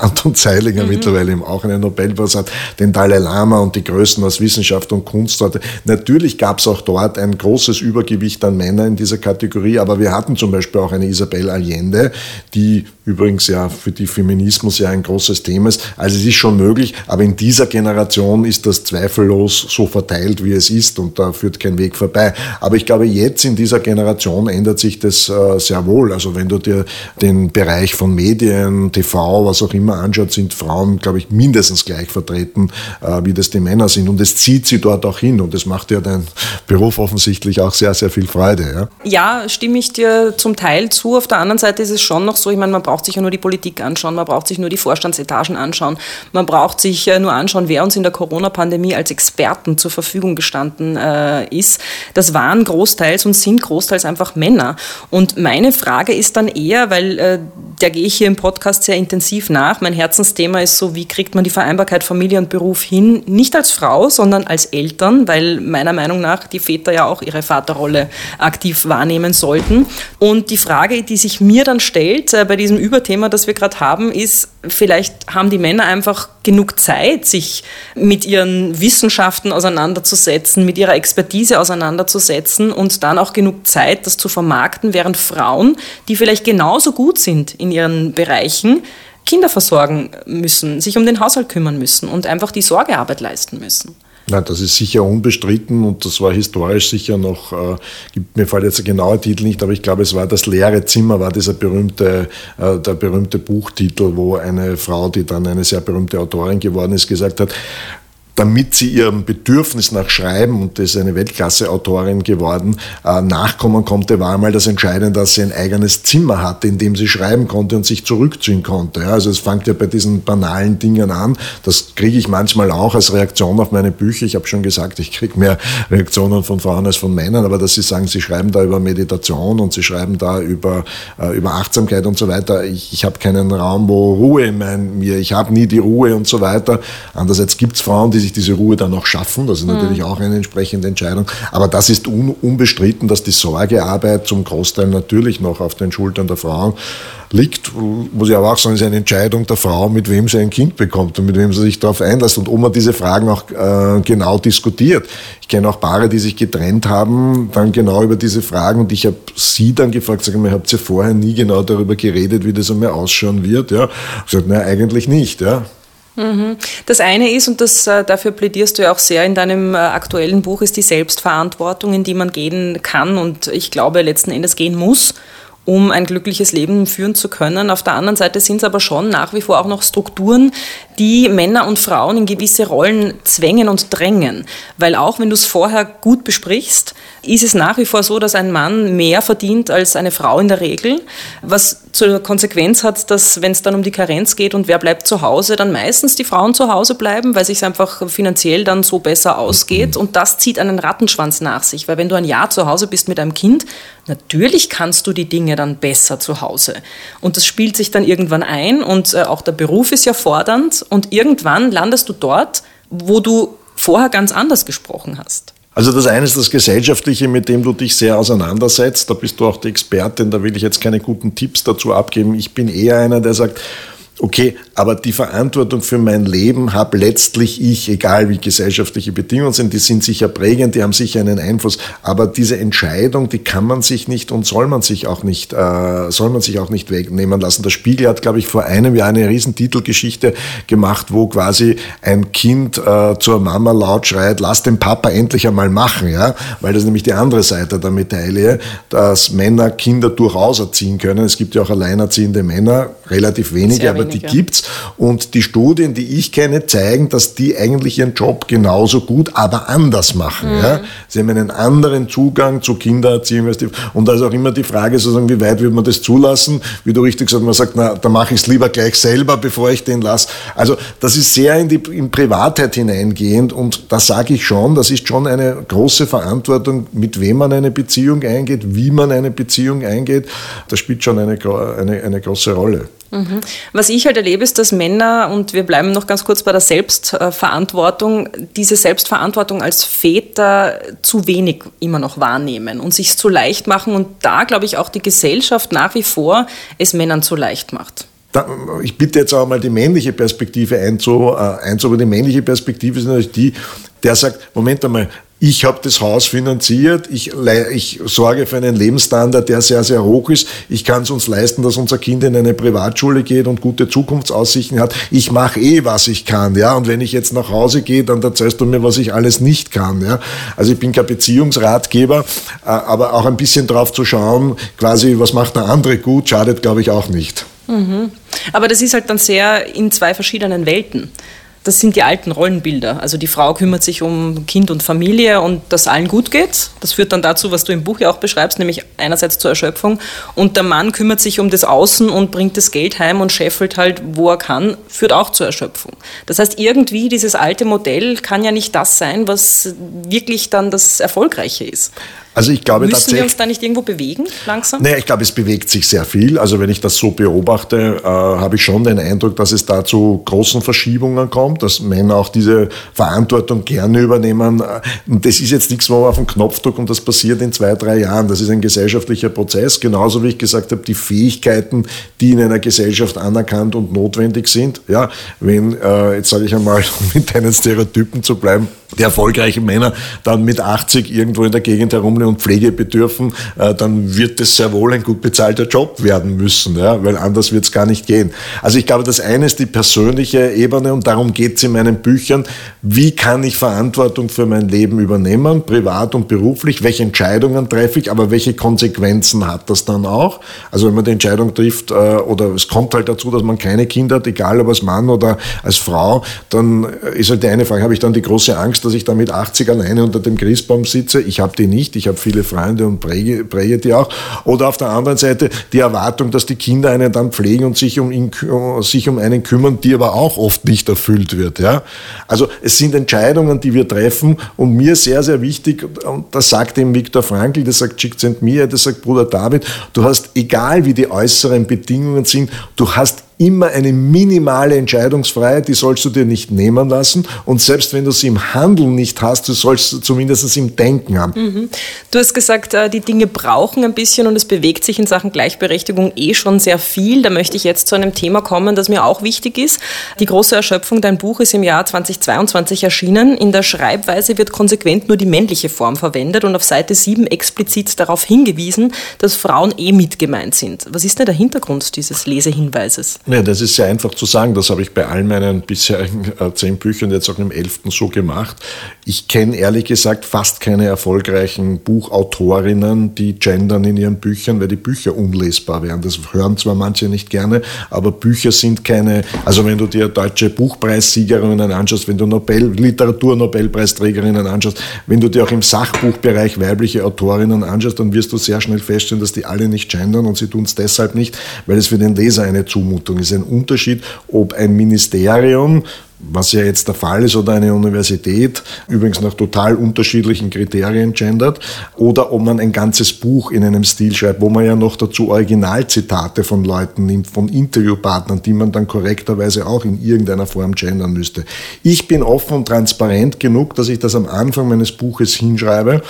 Anton Zeilinger mhm. mittlerweile auch einen Nobelpreis hat, den Dalai Lama und die Größen aus Wissenschaft und Kunst hatte. Natürlich gab es auch dort ein großes Übergewicht an Männern in dieser Kategorie, aber wir hatten zum Beispiel auch eine Isabel Allende, die übrigens ja für die Feminismus ja ein großes Thema ist. Also es ist schon möglich, aber in dieser Generation ist das zweifellos so verteilt, wie es ist und da führt kein Weg vorbei. Aber ich glaube, jetzt in dieser Generation ändert sich das äh, sehr wohl. Also wenn du dir den Bereich von Medien, TV, was auch immer anschaut, sind Frauen, glaube ich, mindestens gleich vertreten, äh, wie das die Männer sind. Und es zieht sie dort auch hin und das macht ja dein Beruf offensichtlich auch sehr, sehr viel Freude. Ja? ja, stimme ich dir zum Teil zu. Auf der anderen Seite ist es schon noch so, ich meine, man braucht sich ja nur die Politik anschauen, man braucht sich nur die Vorstandsetagen anschauen, man braucht sich nur anschauen, wer uns in der Corona-Pandemie als Experten zur Verfügung gestanden äh, ist. Das waren großteils und sind großteils einfach Männer. Und meine Frage ist dann eher, weil äh, der gehe ich hier im Podcast sehr intensiv nach. Mein Herzensthema ist so, wie kriegt man die Vereinbarkeit Familie und Beruf hin? Nicht als Frau, sondern als Eltern, weil meiner Meinung nach die Väter ja auch ihre Vaterrolle aktiv wahrnehmen sollten. Und die Frage, die sich mir dann stellt äh, bei diesem Überthema, das wir gerade haben, ist, vielleicht haben die Männer einfach genug Zeit, sich mit ihren Wissenschaften auseinanderzusetzen, mit ihrer Expertise auseinanderzusetzen und dann auch genug Zeit, das zu vermarkten, während Frauen, die vielleicht genauso gut sind in ihren Bereichen, Kinder versorgen müssen, sich um den Haushalt kümmern müssen und einfach die Sorgearbeit leisten müssen. Nein, das ist sicher unbestritten und das war historisch sicher noch, äh, mir fällt jetzt der genaue Titel nicht, aber ich glaube, es war das leere Zimmer, war dieser berühmte, äh, der berühmte Buchtitel, wo eine Frau, die dann eine sehr berühmte Autorin geworden ist, gesagt hat, damit sie ihrem Bedürfnis nach Schreiben, und das ist eine Weltklasse-Autorin geworden, äh, nachkommen konnte, war einmal das Entscheidende, dass sie ein eigenes Zimmer hatte, in dem sie schreiben konnte und sich zurückziehen konnte. Also es fängt ja bei diesen banalen Dingen an. Das kriege ich manchmal auch als Reaktion auf meine Bücher. Ich habe schon gesagt, ich kriege mehr Reaktionen von Frauen als von Männern, aber dass sie sagen, sie schreiben da über Meditation und sie schreiben da über, äh, über Achtsamkeit und so weiter. Ich, ich habe keinen Raum, wo Ruhe in mir, ich habe nie die Ruhe und so weiter. Andererseits gibt es Frauen, die sich diese Ruhe dann auch schaffen. Das ist natürlich mhm. auch eine entsprechende Entscheidung. Aber das ist un unbestritten, dass die Sorgearbeit zum Großteil natürlich noch auf den Schultern der Frauen liegt, muss ich aber auch sagen, ist eine Entscheidung der Frau, mit wem sie ein Kind bekommt und mit wem sie sich darauf einlässt und ob man diese Fragen auch äh, genau diskutiert. Ich kenne auch Paare, die sich getrennt haben, dann genau über diese Fragen und ich habe sie dann gefragt, sag mal, habt ihr vorher nie genau darüber geredet, wie das einmal ausschauen wird? Ja, ich gesagt, nein, eigentlich nicht, ja. Mhm. Das eine ist, und das, äh, dafür plädierst du ja auch sehr in deinem äh, aktuellen Buch, ist die Selbstverantwortung, in die man gehen kann und ich glaube letzten Endes gehen muss um ein glückliches Leben führen zu können. Auf der anderen Seite sind es aber schon nach wie vor auch noch Strukturen, die Männer und Frauen in gewisse Rollen zwängen und drängen. Weil auch wenn du es vorher gut besprichst, ist es nach wie vor so, dass ein Mann mehr verdient als eine Frau in der Regel, was zur Konsequenz hat, dass wenn es dann um die Karenz geht und wer bleibt zu Hause, dann meistens die Frauen zu Hause bleiben, weil es sich einfach finanziell dann so besser ausgeht. Und das zieht einen Rattenschwanz nach sich, weil wenn du ein Jahr zu Hause bist mit einem Kind, natürlich kannst du die Dinge dann besser zu Hause. Und das spielt sich dann irgendwann ein und äh, auch der Beruf ist ja fordernd und irgendwann landest du dort, wo du vorher ganz anders gesprochen hast. Also das eine ist das Gesellschaftliche, mit dem du dich sehr auseinandersetzt. Da bist du auch die Expertin, da will ich jetzt keine guten Tipps dazu abgeben. Ich bin eher einer, der sagt, Okay, aber die Verantwortung für mein Leben habe letztlich ich, egal wie gesellschaftliche Bedingungen sind, die sind sicher prägend, die haben sicher einen Einfluss, aber diese Entscheidung, die kann man sich nicht und soll man sich auch nicht, äh, soll man sich auch nicht wegnehmen lassen. Der Spiegel hat, glaube ich, vor einem Jahr eine Riesentitelgeschichte gemacht, wo quasi ein Kind äh, zur Mama laut schreit, lass den Papa endlich einmal machen, ja, weil das ist nämlich die andere Seite der Medaille, dass Männer Kinder durchaus erziehen können. Es gibt ja auch alleinerziehende Männer, relativ wenige, aber die gibt's. Und die Studien, die ich kenne, zeigen, dass die eigentlich ihren Job genauso gut, aber anders machen. Mhm. Ja? Sie haben einen anderen Zugang zu Kindererziehung. Und da ist auch immer die Frage, sozusagen, wie weit wird man das zulassen? Wie du richtig gesagt hast, man sagt, na, da mache ich es lieber gleich selber, bevor ich den lasse. Also das ist sehr in die in Privatheit hineingehend und da sage ich schon, das ist schon eine große Verantwortung, mit wem man eine Beziehung eingeht, wie man eine Beziehung eingeht. Das spielt schon eine, eine, eine große Rolle. Was ich halt erlebe, ist, dass Männer, und wir bleiben noch ganz kurz bei der Selbstverantwortung, diese Selbstverantwortung als Väter zu wenig immer noch wahrnehmen und sich zu leicht machen und da, glaube ich, auch die Gesellschaft nach wie vor es Männern zu leicht macht. ich bitte jetzt auch mal die männliche Perspektive einzubauen. Die männliche Perspektive ist natürlich die, der sagt, Moment einmal, ich habe das Haus finanziert, ich, ich, sorge für einen Lebensstandard, der sehr, sehr hoch ist. Ich kann es uns leisten, dass unser Kind in eine Privatschule geht und gute Zukunftsaussichten hat. Ich mache eh, was ich kann. Ja? Und wenn ich jetzt nach Hause gehe, dann erzählst du mir, was ich alles nicht kann. Ja? Also ich bin kein Beziehungsratgeber, äh, aber auch ein bisschen drauf zu schauen, quasi, was macht der andere gut, schadet, glaube ich, auch nicht. Mhm. Aber das ist halt dann sehr in zwei verschiedenen Welten das sind die alten Rollenbilder. Also die Frau kümmert sich um Kind und Familie und dass allen gut geht. Das führt dann dazu, was du im Buch ja auch beschreibst, nämlich einerseits zur Erschöpfung. Und der Mann kümmert sich um das Außen und bringt das Geld heim und scheffelt halt, wo er kann, führt auch zur Erschöpfung. Das heißt, irgendwie dieses alte Modell kann ja nicht das sein, was wirklich dann das Erfolgreiche ist. Also ich glaube Müssen wir uns da nicht irgendwo bewegen, langsam? Naja, ich glaube, es bewegt sich sehr viel. Also wenn ich das so beobachte, äh, habe ich schon den Eindruck, dass es da zu großen Verschiebungen kommt, dass Männer auch diese Verantwortung gerne übernehmen. Und das ist jetzt nichts, wo man auf den Knopf drückt und das passiert in zwei, drei Jahren. Das ist ein gesellschaftlicher Prozess. Genauso wie ich gesagt habe, die Fähigkeiten, die in einer Gesellschaft anerkannt und notwendig sind. Ja, wenn, äh, jetzt sage ich einmal, mit deinen Stereotypen zu bleiben, die erfolgreichen Männer dann mit 80 irgendwo in der Gegend herumleben und Pflege bedürfen, äh, dann wird es sehr wohl ein gut bezahlter Job werden müssen, ja, weil anders wird es gar nicht gehen. Also ich glaube, das eine ist die persönliche Ebene und darum geht es in meinen Büchern. Wie kann ich Verantwortung für mein Leben übernehmen, privat und beruflich? Welche Entscheidungen treffe ich, aber welche Konsequenzen hat das dann auch? Also wenn man die Entscheidung trifft äh, oder es kommt halt dazu, dass man keine Kinder hat, egal ob als Mann oder als Frau, dann ist halt die eine Frage, habe ich dann die große Angst, dass ich da mit 80 alleine unter dem Christbaum sitze. Ich habe die nicht, ich habe viele Freunde und präge, präge die auch. Oder auf der anderen Seite die Erwartung, dass die Kinder einen dann pflegen und sich um, ihn, sich um einen kümmern, die aber auch oft nicht erfüllt wird. Ja? Also es sind Entscheidungen, die wir treffen und mir sehr, sehr wichtig, und das sagt eben Viktor Frankl, das sagt Csikszentmihalyi, das sagt Bruder David, du hast, egal wie die äußeren Bedingungen sind, du hast immer eine minimale Entscheidungsfreiheit, die sollst du dir nicht nehmen lassen. Und selbst wenn du sie im Handeln nicht hast, du sollst sie zumindest im Denken haben. Mhm. Du hast gesagt, äh, die Dinge brauchen ein bisschen und es bewegt sich in Sachen Gleichberechtigung eh schon sehr viel. Da möchte ich jetzt zu einem Thema kommen, das mir auch wichtig ist. Die große Erschöpfung, dein Buch ist im Jahr 2022 erschienen. In der Schreibweise wird konsequent nur die männliche Form verwendet und auf Seite 7 explizit darauf hingewiesen, dass Frauen eh mit gemeint sind. Was ist denn der Hintergrund dieses Lesehinweises? Ja, das ist sehr einfach zu sagen. Das habe ich bei all meinen bisherigen äh, zehn Büchern jetzt auch im elften so gemacht. Ich kenne ehrlich gesagt fast keine erfolgreichen Buchautorinnen, die gendern in ihren Büchern, weil die Bücher unlesbar wären. Das hören zwar manche nicht gerne, aber Bücher sind keine, also wenn du dir deutsche Buchpreissiegerinnen anschaust, wenn du Nobel, Literatur-Nobelpreisträgerinnen anschaust, wenn du dir auch im Sachbuchbereich weibliche Autorinnen anschaust, dann wirst du sehr schnell feststellen, dass die alle nicht gendern und sie tun es deshalb nicht, weil es für den Leser eine Zumutung Verantwortung. Es ist ein Unterschied, ob ein Ministerium was ja jetzt der Fall ist, oder eine Universität, übrigens nach total unterschiedlichen Kriterien gendert, oder ob man ein ganzes Buch in einem Stil schreibt, wo man ja noch dazu Originalzitate von Leuten nimmt, von Interviewpartnern, die man dann korrekterweise auch in irgendeiner Form gendern müsste. Ich bin offen und transparent genug, dass ich das am Anfang meines Buches hinschreibe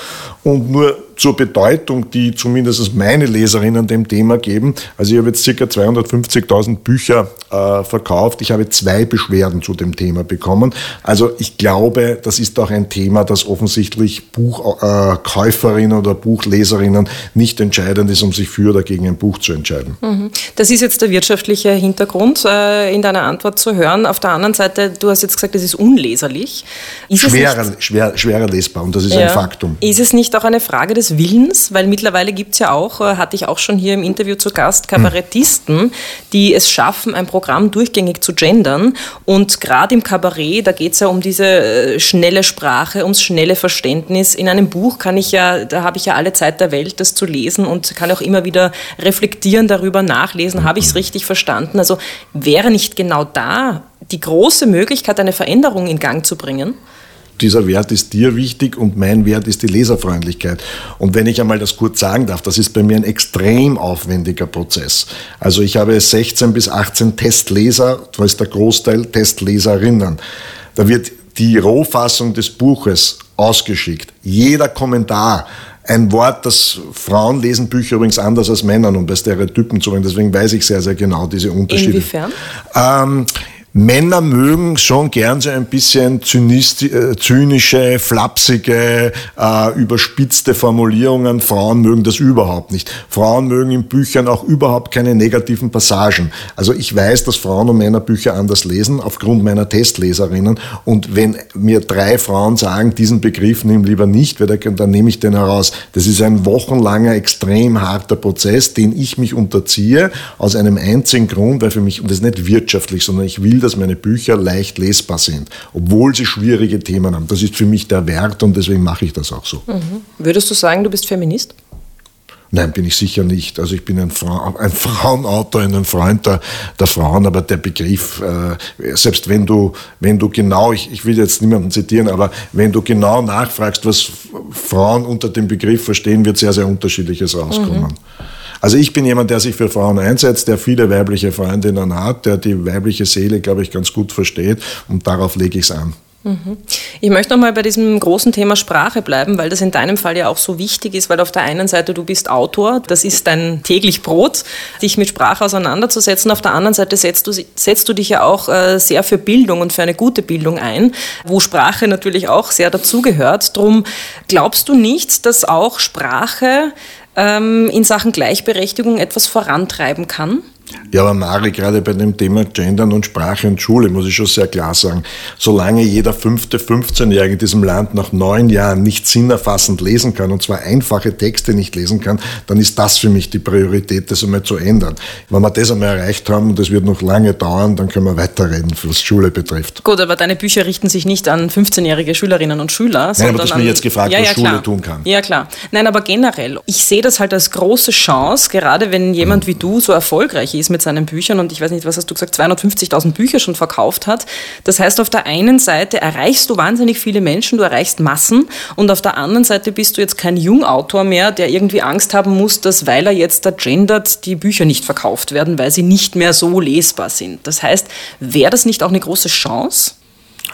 und nur zur Bedeutung, die zumindest meine Leserinnen dem Thema geben. Also ich habe jetzt ca. 250.000 Bücher äh, verkauft. Ich habe zwei Beschwerden zu dem Thema bekommen. Also ich glaube, das ist auch ein Thema, das offensichtlich Buchkäuferinnen äh, oder Buchleserinnen nicht entscheidend ist, um sich für oder gegen ein Buch zu entscheiden. Mhm. Das ist jetzt der wirtschaftliche Hintergrund äh, in deiner Antwort zu hören. Auf der anderen Seite, du hast jetzt gesagt, es ist unleserlich. Ist schwerer, schwer, schwerer lesbar und das ist ja. ein Faktum. Ist es nicht auch eine Frage des Willens? Weil mittlerweile gibt es ja auch, äh, hatte ich auch schon hier im Interview zu Gast, Kabarettisten, die es schaffen, ein Programm durchgängig zu gendern. Und gerade im Kabarett, da geht es ja um diese äh, schnelle Sprache, ums schnelle Verständnis. In einem Buch kann ich ja, da habe ich ja alle Zeit der Welt, das zu lesen und kann auch immer wieder reflektieren, darüber nachlesen, habe ich es richtig verstanden? Also wäre nicht genau da die große Möglichkeit, eine Veränderung in Gang zu bringen? Dieser Wert ist dir wichtig und mein Wert ist die Leserfreundlichkeit. Und wenn ich einmal das kurz sagen darf, das ist bei mir ein extrem aufwendiger Prozess. Also ich habe 16 bis 18 Testleser, da ist der Großteil Testleserinnen. Da wird die Rohfassung des Buches ausgeschickt. Jeder Kommentar, ein Wort, das Frauen lesen Bücher übrigens anders als Männer, um bei Stereotypen zu werden. Deswegen weiß ich sehr, sehr genau diese Unterschiede. Inwiefern? Ähm, Männer mögen schon gern so ein bisschen äh, zynische, flapsige, äh, überspitzte Formulierungen. Frauen mögen das überhaupt nicht. Frauen mögen in Büchern auch überhaupt keine negativen Passagen. Also ich weiß, dass Frauen und Männer Bücher anders lesen, aufgrund meiner Testleserinnen. Und wenn mir drei Frauen sagen, diesen Begriff nimm lieber nicht, weil dann nehme ich den heraus. Das ist ein wochenlanger, extrem harter Prozess, den ich mich unterziehe, aus einem einzigen Grund, weil für mich, und das ist nicht wirtschaftlich, sondern ich will dass meine Bücher leicht lesbar sind, obwohl sie schwierige Themen haben. Das ist für mich der Wert und deswegen mache ich das auch so. Mhm. Würdest du sagen, du bist Feminist? Nein, bin ich sicher nicht. Also ich bin ein, Fra ein Frauenautor, ein Freund der, der, Frauen, aber der Begriff, äh, selbst wenn du, wenn du genau, ich, ich will jetzt niemanden zitieren, aber wenn du genau nachfragst, was Frauen unter dem Begriff verstehen, wird sehr, sehr unterschiedliches rauskommen. Mhm. Also ich bin jemand, der sich für Frauen einsetzt, der viele weibliche Freundinnen hat, der die weibliche Seele, glaube ich, ganz gut versteht und darauf lege ich es an. Ich möchte noch mal bei diesem großen Thema Sprache bleiben, weil das in deinem Fall ja auch so wichtig ist, weil auf der einen Seite du bist Autor, das ist dein täglich Brot, dich mit Sprache auseinanderzusetzen. Auf der anderen Seite setzt du, setzt du dich ja auch äh, sehr für Bildung und für eine gute Bildung ein, wo Sprache natürlich auch sehr dazugehört. Drum glaubst du nicht, dass auch Sprache in Sachen Gleichberechtigung etwas vorantreiben kann? Ja, aber Mari, gerade bei dem Thema Gendern und Sprache und Schule muss ich schon sehr klar sagen, solange jeder fünfte 15-Jährige in diesem Land nach neun Jahren nicht sinnerfassend lesen kann, und zwar einfache Texte nicht lesen kann, dann ist das für mich die Priorität, das einmal zu ändern. Wenn wir das einmal erreicht haben, und das wird noch lange dauern, dann können wir weiterreden, was Schule betrifft. Gut, aber deine Bücher richten sich nicht an 15-jährige Schülerinnen und Schüler, Nein, sondern aber du hast mich jetzt gefragt, ja, was ja, Schule klar. tun kann. Ja, klar. Nein, aber generell, ich sehe das halt als große Chance, gerade wenn jemand wie du so erfolgreich ist mit seinen Büchern und ich weiß nicht, was hast du gesagt, 250.000 Bücher schon verkauft hat. Das heißt, auf der einen Seite erreichst du wahnsinnig viele Menschen, du erreichst Massen und auf der anderen Seite bist du jetzt kein Jungautor mehr, der irgendwie Angst haben muss, dass, weil er jetzt da gendert, die Bücher nicht verkauft werden, weil sie nicht mehr so lesbar sind. Das heißt, wäre das nicht auch eine große Chance?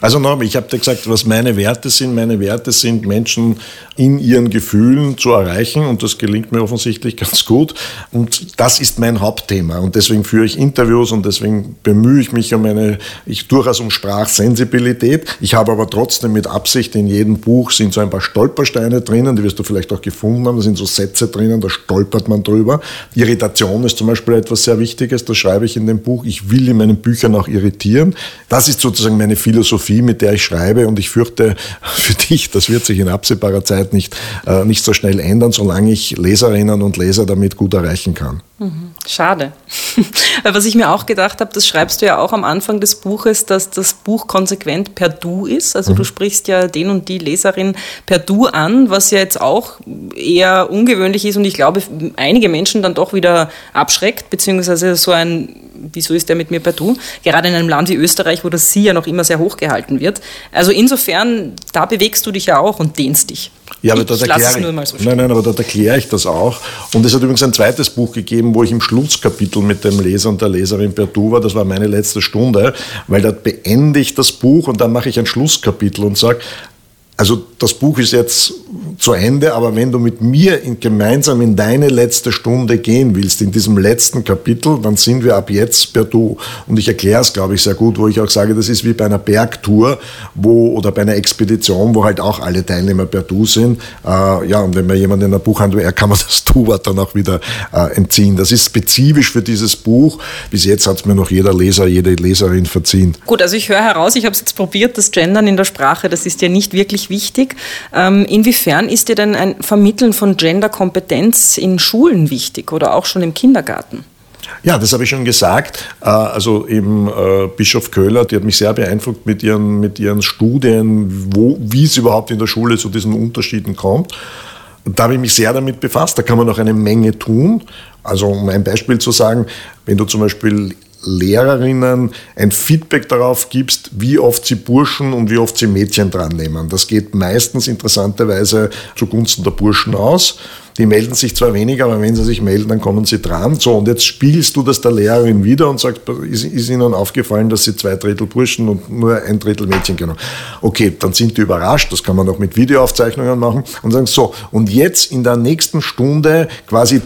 Also nochmal, ich habe dir gesagt, was meine Werte sind. Meine Werte sind, Menschen in ihren Gefühlen zu erreichen und das gelingt mir offensichtlich ganz gut. Und das ist mein Hauptthema und deswegen führe ich Interviews und deswegen bemühe ich mich um eine, ich durchaus um Sprachsensibilität. Ich habe aber trotzdem mit Absicht in jedem Buch sind so ein paar Stolpersteine drinnen, die wirst du vielleicht auch gefunden haben. Da sind so Sätze drinnen, da stolpert man drüber. Irritation ist zum Beispiel etwas sehr Wichtiges, das schreibe ich in dem Buch. Ich will in meinen Büchern auch irritieren. Das ist sozusagen meine Philosophie, mit der ich schreibe und ich fürchte für dich, das wird sich in absehbarer Zeit nicht, äh, nicht so schnell ändern, solange ich Leserinnen und Leser damit gut erreichen kann. Schade. Weil was ich mir auch gedacht habe, das schreibst du ja auch am Anfang des Buches, dass das Buch konsequent per Du ist. Also du sprichst ja den und die Leserin per Du an, was ja jetzt auch eher ungewöhnlich ist und ich glaube, einige Menschen dann doch wieder abschreckt, beziehungsweise so ein, wieso ist der mit mir per Du? Gerade in einem Land wie Österreich, wo das Sie ja noch immer sehr hoch gehalten wird. Also insofern, da bewegst du dich ja auch und dehnst dich. Ja, aber ich dort erkläre ich, so nein, nein, aber dort erkläre ich das auch. Und es hat übrigens ein zweites Buch gegeben, wo ich im Schlusskapitel mit dem Leser und der Leserin per Du war. Das war meine letzte Stunde, weil dort beende ich das Buch und dann mache ich ein Schlusskapitel und sage, also das Buch ist jetzt zu Ende, aber wenn du mit mir in, gemeinsam in deine letzte Stunde gehen willst, in diesem letzten Kapitel, dann sind wir ab jetzt per Du. Und ich erkläre es, glaube ich, sehr gut, wo ich auch sage, das ist wie bei einer Bergtour wo, oder bei einer Expedition, wo halt auch alle Teilnehmer per Du sind. Äh, ja, und wenn man jemand in der Buchhandlung, er kann man das Du-Wort dann auch wieder äh, entziehen. Das ist spezifisch für dieses Buch. Bis jetzt hat es mir noch jeder Leser, jede Leserin verziehen. Gut, also ich höre heraus, ich habe es jetzt probiert, das Gendern in der Sprache, das ist dir nicht wirklich wichtig. Ähm, inwiefern ist dir denn ein Vermitteln von Genderkompetenz in Schulen wichtig oder auch schon im Kindergarten? Ja, das habe ich schon gesagt. Äh, Also eben äh, Bischof Köhler, die hat mich sehr beeindruckt mit ihren, mit ihren Studien, wo, wie es überhaupt in der Schule zu diesen Unterschieden kommt. Da habe ich mich sehr damit befasst. Da kann man noch eine Menge tun. Also um ein Beispiel zu sagen, wenn du zum Beispiel Lehrerinnen ein Feedback darauf gibst, wie oft sie Burschen und wie oft sie Mädchen dran nehmen. Das geht meistens interessanterweise zugunsten der Burschen aus. Die melden sich zwar weniger, aber wenn sie sich melden, dann kommen sie dran. So, und jetzt spiegelst du das der Lehrerin wieder und sagst, ist, ist ihnen aufgefallen, dass sie zwei Drittel Burschen und nur ein Drittel Mädchen genommen Okay, dann sind die überrascht, das kann man auch mit Videoaufzeichnungen machen und sagen, so, und jetzt in der nächsten Stunde quasi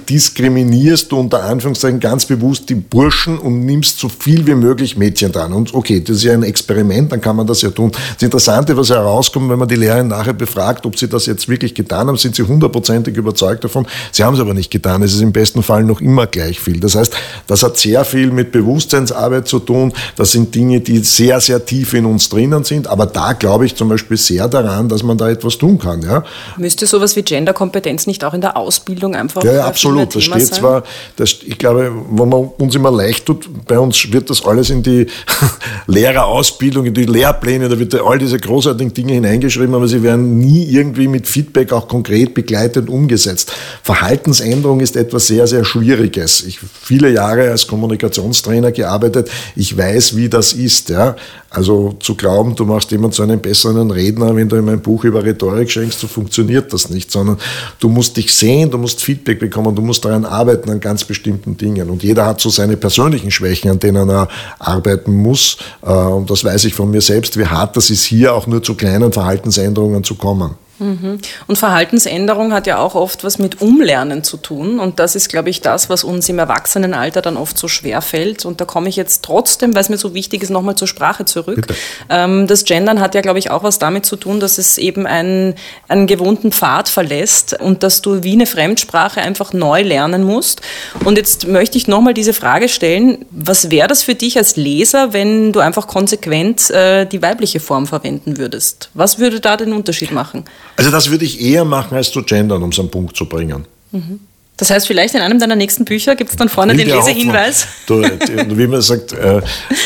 diskriminierst du unter Anführungszeichen ganz bewusst die Burschen und nimmst so viel wie möglich Mädchen dran. Und okay, das ist ja ein Experiment, dann kann man das ja tun. Das Interessante, was herauskommt, wenn man die Lehrerin nachher befragt, ob sie das jetzt wirklich getan haben, sind sie hundertprozentig überzeugt davon. Sie haben es aber nicht getan. Es ist im besten Fall noch immer gleich viel. Das heißt, das hat sehr viel mit Bewusstseinsarbeit zu tun. Das sind Dinge, die sehr, sehr tief in uns drinnen sind. Aber da glaube ich zum Beispiel sehr daran, dass man da etwas tun kann. Ja, Müsste sowas wie Genderkompetenz nicht auch in der Ausbildung einfach ja, ja absolut. Das steht sein? zwar, das, ich glaube, wenn man uns immer leicht tut, bei uns wird das alles in die Lehrerausbildung, in die Lehrpläne, da wird all diese großartigen Dinge hineingeschrieben, aber sie werden nie irgendwie mit Feedback auch konkret begleitet umgesetzt. Verhaltensänderung ist etwas sehr, sehr Schwieriges. Ich viele Jahre als Kommunikationstrainer gearbeitet. Ich weiß, wie das ist. Ja? Also zu glauben, du machst jemand zu einem besseren Redner, wenn du ihm ein Buch über Rhetorik schenkst, so funktioniert das nicht, sondern du musst dich sehen, du musst Feedback bekommen, du musst daran arbeiten, an ganz bestimmten Dingen. Und jeder hat so seine persönlichen Schwächen, an denen er arbeiten muss. Äh, und das weiß ich von mir selbst, wie hart das ist, hier auch nur zu kleinen Verhaltensänderungen zu kommen. Mhm. Und Verhaltensänderung hat ja auch oft was mit Umlernen zu tun. Und das ist, glaube ich, das, was uns im Erwachsenenalter dann oft so schwer fällt. Und da komme ich jetzt trotzdem, weil es mir so wichtig ist, nochmal zur Sprache zurück. Ähm, das Gendern hat ja, glaube ich, auch was damit zu tun, dass es eben einen, einen gewohnten Pfad verlässt und dass du wie eine Fremdsprache einfach neu lernen musst. Und jetzt möchte ich nochmal diese Frage stellen, was wäre das für dich als Leser, wenn du einfach konsequent äh, die weibliche Form verwenden würdest? Was würde da den Unterschied machen? Also das würde ich eher machen, als zu gendern, um es am Punkt zu bringen. Mhm. Das heißt, vielleicht in einem deiner nächsten Bücher gibt es dann vorne den Lesehinweis. Du, wie man sagt, äh,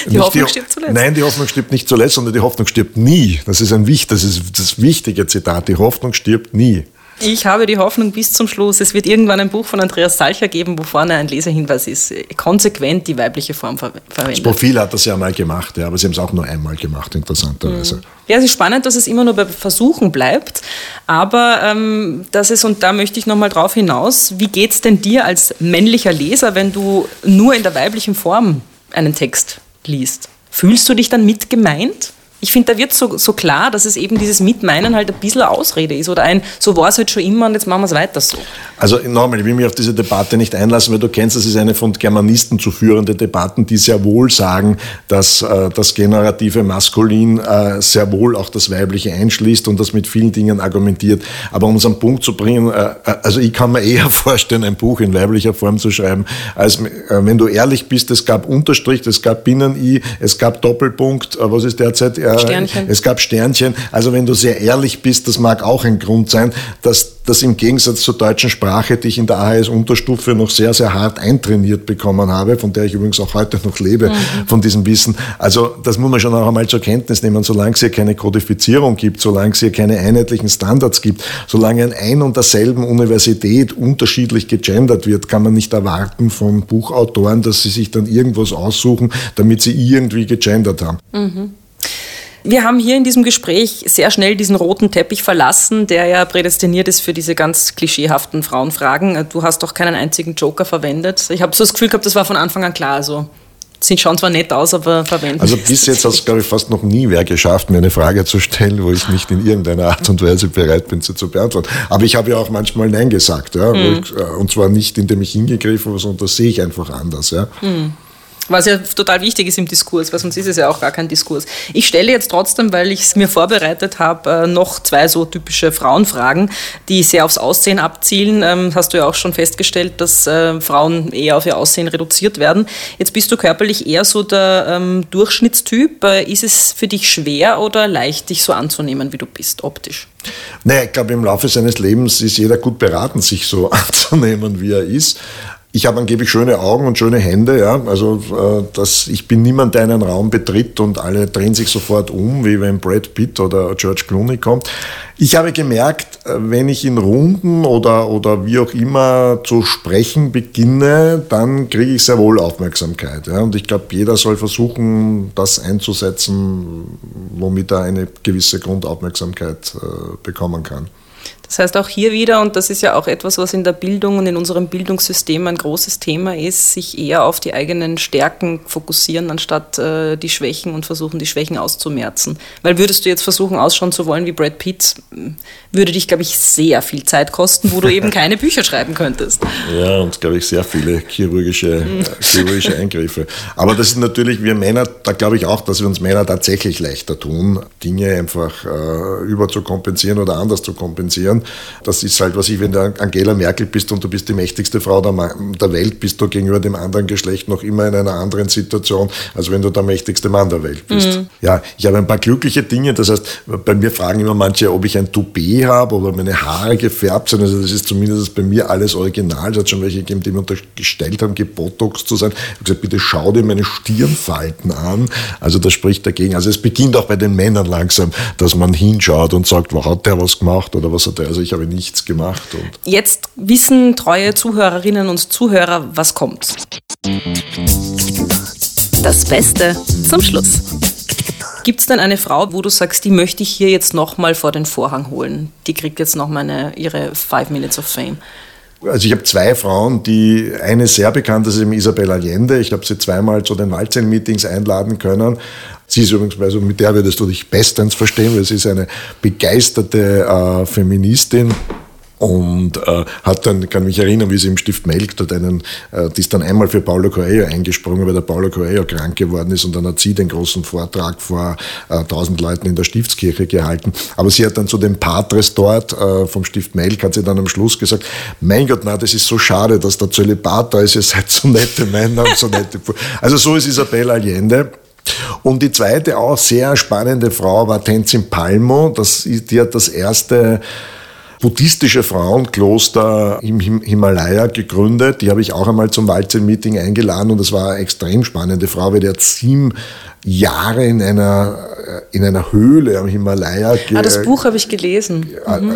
die Hoffnung die, stirbt zuletzt. Nein, die Hoffnung stirbt nicht zuletzt, sondern die Hoffnung stirbt nie. Das ist ein das ist das wichtige Zitat. Die Hoffnung stirbt nie. Ich habe die Hoffnung bis zum Schluss. Es wird irgendwann ein Buch von Andreas Salcher geben, wo vorne ein Leserhinweis ist. Konsequent die weibliche Form ver verwendet. Das Profil hat das ja mal gemacht, ja, aber Sie haben es auch nur einmal gemacht, interessanterweise. Mhm. Ja, es ist spannend, dass es immer nur bei Versuchen bleibt. Aber ähm, das ist, und da möchte ich nochmal drauf hinaus, wie geht es denn dir als männlicher Leser, wenn du nur in der weiblichen Form einen Text liest? Fühlst du dich dann mit gemeint? Ich finde, da wird so, so klar, dass es eben dieses Mitmeinen halt ein bisschen Ausrede ist oder ein, so war es halt schon immer und jetzt machen wir es weiter so. Also nochmal, ich will mich auf diese Debatte nicht einlassen, weil du kennst, das ist eine von Germanisten zu führende Debatten, die sehr wohl sagen, dass äh, das generative Maskulin äh, sehr wohl auch das Weibliche einschließt und das mit vielen Dingen argumentiert. Aber um es am Punkt zu bringen, äh, äh also ich kann mir eher vorstellen, ein Buch in weiblicher Form zu schreiben, als äh, wenn du ehrlich bist, es gab Unterstrich, es gab Binnen-I, es gab Doppelpunkt, äh, was ist derzeit? Sternchen. Es gab Sternchen. Also wenn du sehr ehrlich bist, das mag auch ein Grund sein, dass das im Gegensatz zur deutschen Sprache, die ich in der AHS-Unterstufe noch sehr, sehr hart eintrainiert bekommen habe, von der ich übrigens auch heute noch lebe, mhm. von diesem Wissen. Also das muss man schon auch einmal zur Kenntnis nehmen. Solange es hier keine Kodifizierung gibt, solange es hier keine einheitlichen Standards gibt, solange in ein und derselben Universität unterschiedlich gegendert wird, kann man nicht erwarten von Buchautoren, dass sie sich dann irgendwas aussuchen, damit sie irgendwie gegendert haben. Mhm. Wir haben hier in diesem Gespräch sehr schnell diesen roten Teppich verlassen, der ja prädestiniert ist für diese ganz klischeehaften Frauenfragen. Du hast doch keinen einzigen Joker verwendet. Ich habe so das Gefühl gehabt, das war von Anfang an klar. Also Sie schauen zwar nett aus, aber verwenden. Also bis jetzt hat es, glaube ich, fast noch nie wer geschafft, mir eine Frage zu stellen, wo ich nicht in irgendeiner Art und Weise bereit bin, sie zu beantworten. Aber ich habe ja auch manchmal Nein gesagt, ja, hm. ich, äh, und zwar nicht, indem ich hingegriffen habe, sondern das sehe ich einfach anders. Ja. Hm. Was ja total wichtig ist im Diskurs, weil sonst ist es ja auch gar kein Diskurs. Ich stelle jetzt trotzdem, weil ich es mir vorbereitet habe, äh, noch zwei so typische Frauenfragen, die sehr aufs Aussehen abzielen. Ähm, hast du ja auch schon festgestellt, dass äh, Frauen eher auf ihr Aussehen reduziert werden. Jetzt bist du körperlich eher so der ähm, Durchschnittstyp. Äh, ist es für dich schwer oder leicht, dich so anzunehmen, wie du bist, optisch? Naja, ich glaube, im Laufe seines Lebens ist jeder gut beraten, sich so anzunehmen, wie er ist. Ich habe angeblich schöne Augen und schöne Hände, ja. Also äh, das, ich bin niemand, der einen Raum betritt und alle drehen sich sofort um, wie wenn Brad Pitt oder George Clooney kommt. Ich habe gemerkt, äh, wenn ich in Runden oder, oder wie auch immer zu sprechen beginne, dann kriege ich sehr wohl Aufmerksamkeit. Ja. Und ich glaube, jeder soll versuchen, das einzusetzen, womit er eine gewisse Grundaufmerksamkeit äh, bekommen kann. Das heißt auch hier wieder, und das ist ja auch etwas, was in der Bildung und in unserem Bildungssystem ein großes Thema ist, sich eher auf die eigenen Stärken fokussieren, anstatt äh, die Schwächen und versuchen, die Schwächen auszumerzen. Weil würdest du jetzt versuchen, ausschauen zu wollen wie Brad Pitt, würde dich, glaube ich, sehr viel Zeit kosten, wo du eben keine Bücher schreiben könntest. Ja, und glaube ich, sehr viele chirurgische, äh, chirurgische Eingriffe. Aber das ist natürlich, wir Männer, da glaube ich auch, dass wir uns Männer tatsächlich leichter tun, Dinge einfach äh, überzukompensieren oder anders zu kompensieren können. Das ist halt, was ich, wenn du Angela Merkel bist und du bist die mächtigste Frau der Welt, bist du gegenüber dem anderen Geschlecht noch immer in einer anderen Situation, als wenn du der mächtigste Mann der Welt bist. Mhm. Ja, ich habe ein paar glückliche Dinge. Das heißt, bei mir fragen immer manche, ob ich ein Toupet habe oder meine Haare gefärbt sind. Also das ist zumindest bei mir alles original. Es hat schon welche gegeben, die mir unterstellt haben, gebotox zu sein. Ich habe gesagt, bitte schau dir meine Stirnfalten an. Also das spricht dagegen. Also es beginnt auch bei den Männern langsam, dass man hinschaut und sagt, wo hat der was gemacht oder was hat der Also ich habe nichts gemacht. Und Jetzt wissen treue Zuhörerinnen und Zuhörer, was kommt. Das Beste zum Schluss. Gibt es denn eine Frau, wo du sagst, die möchte ich hier jetzt nochmal vor den Vorhang holen? Die kriegt jetzt nochmal ihre Five Minutes of Fame. Also ich habe zwei Frauen, die eine sehr bekannt ist, eben Isabel Allende. Ich habe sie zweimal zu den Waldzellen-Meetings einladen können. Sie ist übrigens, also mit der würdest du dich bestens verstehen, weil sie ist eine begeisterte äh, Feministin und äh, hat dann, kann mich erinnern, wie sie im Stift Melk dort einen, äh, die ist dann einmal für Paulo Coelho eingesprungen, weil der Paulo Coelho krank geworden ist und dann hat sie den großen Vortrag vor äh, tausend Leuten in der Stiftskirche gehalten. Aber sie hat dann zu den Patres dort äh, vom Stift Melk, hat sie dann am Schluss gesagt, mein Gott, na, das ist so schade, dass der Zölibat da ist, ihr seid so nette Männer und so nette... Also so ist Isabel Allende. Und die zweite auch sehr spannende Frau war Tenzin Palmo. Das, die hat das erste buddhistische Frauenkloster im Himalaya gegründet. Die habe ich auch einmal zum Walzen-Meeting eingeladen und das war eine extrem spannende Frau, weil die hat sieben Jahre in einer, äh, in einer Höhle am Himalaya. Ah, das Buch habe ich gelesen. Mhm.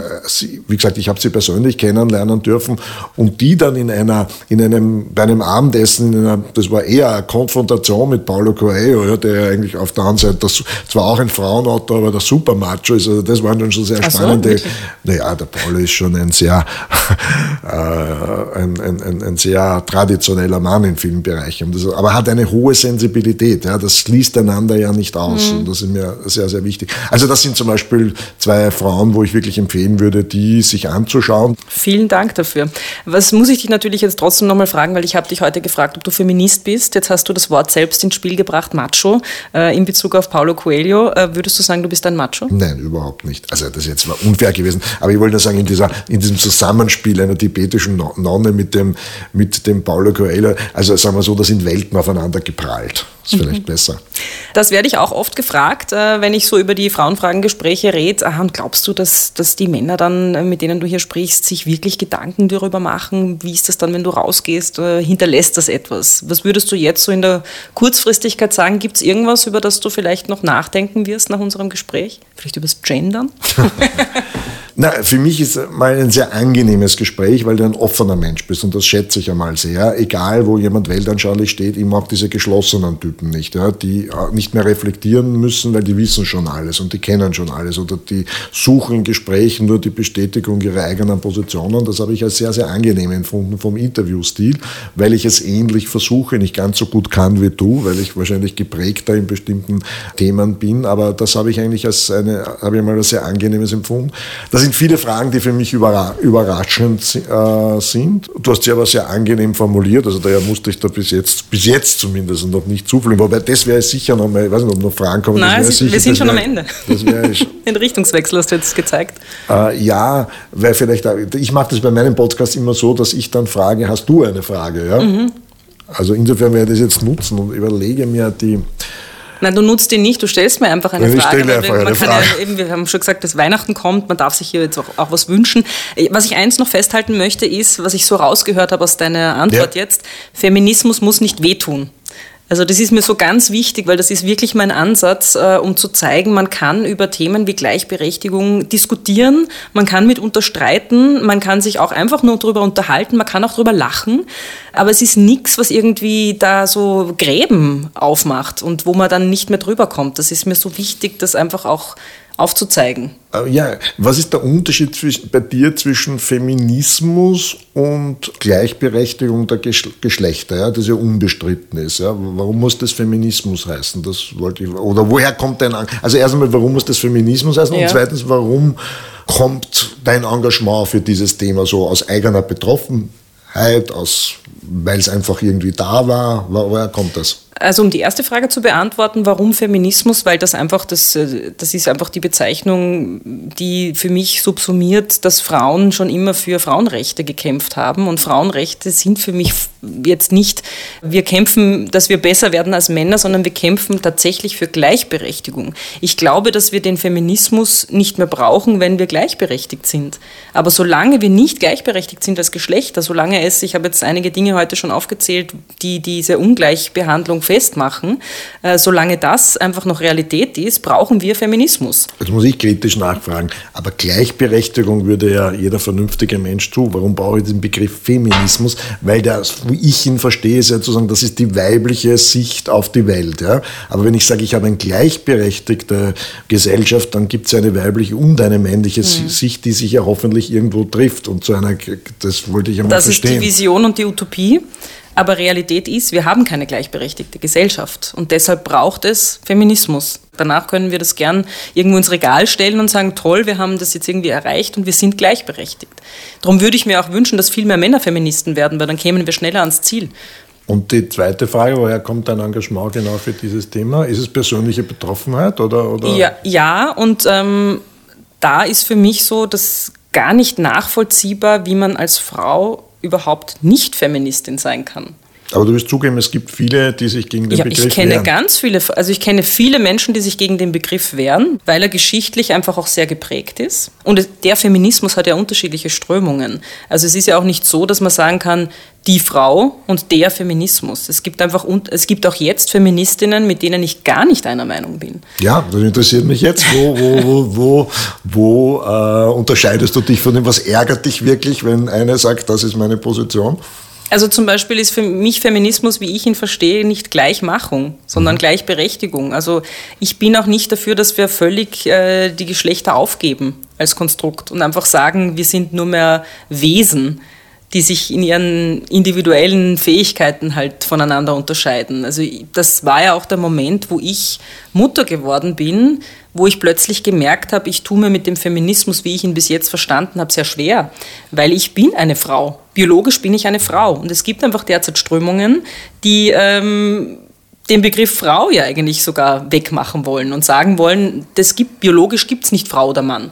Wie gesagt, ich habe sie persönlich kennenlernen dürfen und die dann in einer, in einem, bei einem Abendessen, in einer, das war eher eine Konfrontation mit Paulo Coelho, der eigentlich auf der anderen Seite, das, zwar auch ein Frauenautor, aber der Supermacho ist, also das waren dann schon sehr Ach spannende. So, naja, der Paulo ist schon ein sehr, äh, ein, ein, ein, ein, sehr traditioneller Mann in vielen Bereichen. Aber hat eine hohe Sensibilität, ja, das schließt einander ja nicht aus. Mhm. Und das ist mir sehr, sehr wichtig. Also das sind zum Beispiel zwei Frauen, wo ich wirklich empfehlen würde, die sich anzuschauen. Vielen Dank dafür. Was muss ich dich natürlich jetzt trotzdem nochmal fragen, weil ich habe dich heute gefragt, ob du Feminist bist. Jetzt hast du das Wort selbst ins Spiel gebracht, Macho, äh, in Bezug auf Paulo Coelho. Äh, würdest du sagen, du bist ein Macho? Nein, überhaupt nicht. Also das jetzt war unfair gewesen. Aber ich wollte nur sagen, in, dieser, in diesem Zusammenspiel einer tibetischen Nonne mit dem, mit dem Paulo Coelho, also sagen wir so, da sind Welten aufeinander geprallt. Ist vielleicht mhm. besser. Das werde ich auch oft gefragt, äh, wenn ich so über die Frauenfragengespräche rede. Und glaubst du, dass, dass die Männer dann, äh, mit denen du hier sprichst, sich wirklich Gedanken darüber machen? Wie ist das dann, wenn du rausgehst? Äh, hinterlässt das etwas? Was würdest du jetzt so in der Kurzfristigkeit sagen? Gibt es irgendwas, über das du vielleicht noch nachdenken wirst nach unserem Gespräch? Vielleicht über das Gendern? Na, für mich ist mal ein sehr angenehmes Gespräch, weil du ein offener Mensch bist und das schätze ich einmal sehr. Egal, wo jemand weltanschaulich steht, ich mag diese geschlossenen Typen nicht, ja, die äh, nicht mehr reflektieren müssen, weil die wissen schon alles und die kennen schon alles oder die suchen in Gesprächen nur die Bestätigung ihrer eigenen Positionen. Das habe ich als sehr, sehr angenehm empfunden vom Interviewstil, weil ich es ähnlich versuche, nicht ganz so gut kann wie du, weil ich wahrscheinlich geprägter in bestimmten Themen bin, aber das habe ich eigentlich als eine, habe ich mal als sehr angenehmes empfunden. Das sind viele Fragen, die für mich überraschend äh, sind. Du hast sie aber sehr angenehm formuliert, also daher musste ich da bis jetzt, bis jetzt zumindest noch nicht zufliegen. Wobei das wäre sicher noch mal, ich weiß nicht, ob noch Fragen kommen. Nein, sicher, wir sind schon wär, am Ende. Den Richtungswechsel hast du jetzt gezeigt. Äh, ja, weil vielleicht, ich mache das bei meinem Podcast immer so, dass ich dann frage, hast du eine Frage? Ja? Mhm. Also insofern werde ich das jetzt nutzen und überlege mir die, Nein, du nutzt ihn nicht, du stellst mir einfach eine ja, Frage. Ich stelle einfach eine Frage. Ja, eben, wir haben schon gesagt, dass Weihnachten kommt, man darf sich hier jetzt auch, auch, was wünschen. Was ich eins noch festhalten möchte, ist, was ich so rausgehört habe aus deiner Antwort ja. jetzt, Feminismus muss nicht wehtun. Also das ist mir so ganz wichtig, weil das ist wirklich mein Ansatz, äh, um zu zeigen, man kann über Themen wie Gleichberechtigung diskutieren, man kann mitunter streiten, man kann sich auch einfach nur darüber unterhalten, man kann auch darüber lachen, aber es ist nichts, was irgendwie da so Gräben aufmacht und wo man dann nicht mehr drüber kommt. Das ist mir so wichtig, das einfach auch aufzuzeigen. Äh, ja, was ist der Unterschied bei dir zwischen Feminismus und Gleichberechtigung der Geschlechter, ja, das ja unbestritten ist? Ja? Warum muss das Feminismus heißen? Das wollte ich, oder woher kommt dein, also erst einmal, warum muss das Feminismus heißen? Ja. Und zweitens, warum kommt dein Engagement für dieses Thema so aus eigener Betroffenheit, aus, weil es einfach irgendwie da war? Woher kommt das? Also um die erste Frage zu beantworten, warum Feminismus? Weil das einfach, das, äh, das ist einfach die Bezeichnung, die für mich subsumiert, dass Frauen schon immer für Frauenrechte gekämpft haben. Und Frauenrechte sind für mich jetzt nicht, wir kämpfen, dass wir besser werden als Männer, sondern wir kämpfen tatsächlich für Gleichberechtigung. Ich glaube, dass wir den Feminismus nicht mehr brauchen, wenn wir gleichberechtigt sind. Aber solange wir nicht gleichberechtigt sind als Geschlechter, solange es, ich habe jetzt einige Dinge heute schon aufgezählt, die diese Ungleichbehandlung festmachen, äh, solange das einfach noch Realität ist, brauchen wir Feminismus. Jetzt muss ich kritisch nachfragen, aber Gleichberechtigung würde ja jeder vernünftige Mensch tun. Warum brauche ich den Begriff Feminismus? Weil der wie ich ihn verstehe, ist ja zu sagen, das ist die weibliche Sicht auf die Welt. Ja? Aber wenn ich sage, ich habe eine gleichberechtigte Gesellschaft, dann gibt es eine weibliche und eine männliche mhm. Sicht, die sich ja hoffentlich irgendwo trifft. Und zu einer, das wollte ich einmal das verstehen. Das ist die Vision und die Utopie. Aber Realität ist, wir haben keine gleichberechtigte Gesellschaft. Und deshalb braucht es Feminismus. Danach können wir das gern irgendwo ins Regal stellen und sagen, toll, wir haben das jetzt irgendwie erreicht und wir sind gleichberechtigt. Darum würde ich mir auch wünschen, dass viel mehr Männer Feministen werden, weil dann kämen wir schneller ans Ziel. Und die zweite Frage, woher kommt dein Engagement genau für dieses Thema? Ist es persönliche Betroffenheit oder? oder? Ja, ja, und ähm, da ist für mich so, dass gar nicht nachvollziehbar, wie man als Frau überhaupt nicht Feministin sein kann. Aber du wirst zugeben, es gibt viele, die sich gegen den ja, Begriff ich kenne wehren. ganz viele, also ich kenne viele Menschen, die sich gegen den Begriff wehren, weil er geschichtlich einfach auch sehr geprägt ist. Und der Feminismus hat ja unterschiedliche Strömungen. Also es ist ja auch nicht so, dass man sagen kann, die Frau und der Feminismus. Es gibt einfach, es gibt auch jetzt Feministinnen, mit denen ich gar nicht einer Meinung bin. Ja, das interessiert mich jetzt. Wo, wo, wo, wo, wo äh, unterscheidest du dich von dem? Was ärgert dich wirklich, wenn eine sagt, das ist meine Position? Also zum Beispiel ist für mich Feminismus, wie ich ihn verstehe, nicht Gleichmachung, sondern mhm. Gleichberechtigung. Also ich bin auch nicht dafür, dass wir völlig äh, die Geschlechter aufgeben als Konstrukt und einfach sagen, wir sind nur mehr Wesen die sich in ihren individuellen Fähigkeiten halt voneinander unterscheiden. Also das war ja auch der Moment, wo ich Mutter geworden bin, wo ich plötzlich gemerkt habe, ich tue mir mit dem Feminismus, wie ich ihn bis jetzt verstanden habe, sehr schwer, weil ich bin eine Frau. Biologisch bin ich eine Frau und es gibt einfach derzeit Strömungen, die ähm, den Begriff Frau ja eigentlich sogar wegmachen wollen und sagen wollen, das gibt biologisch gibt es nicht Frau oder Mann.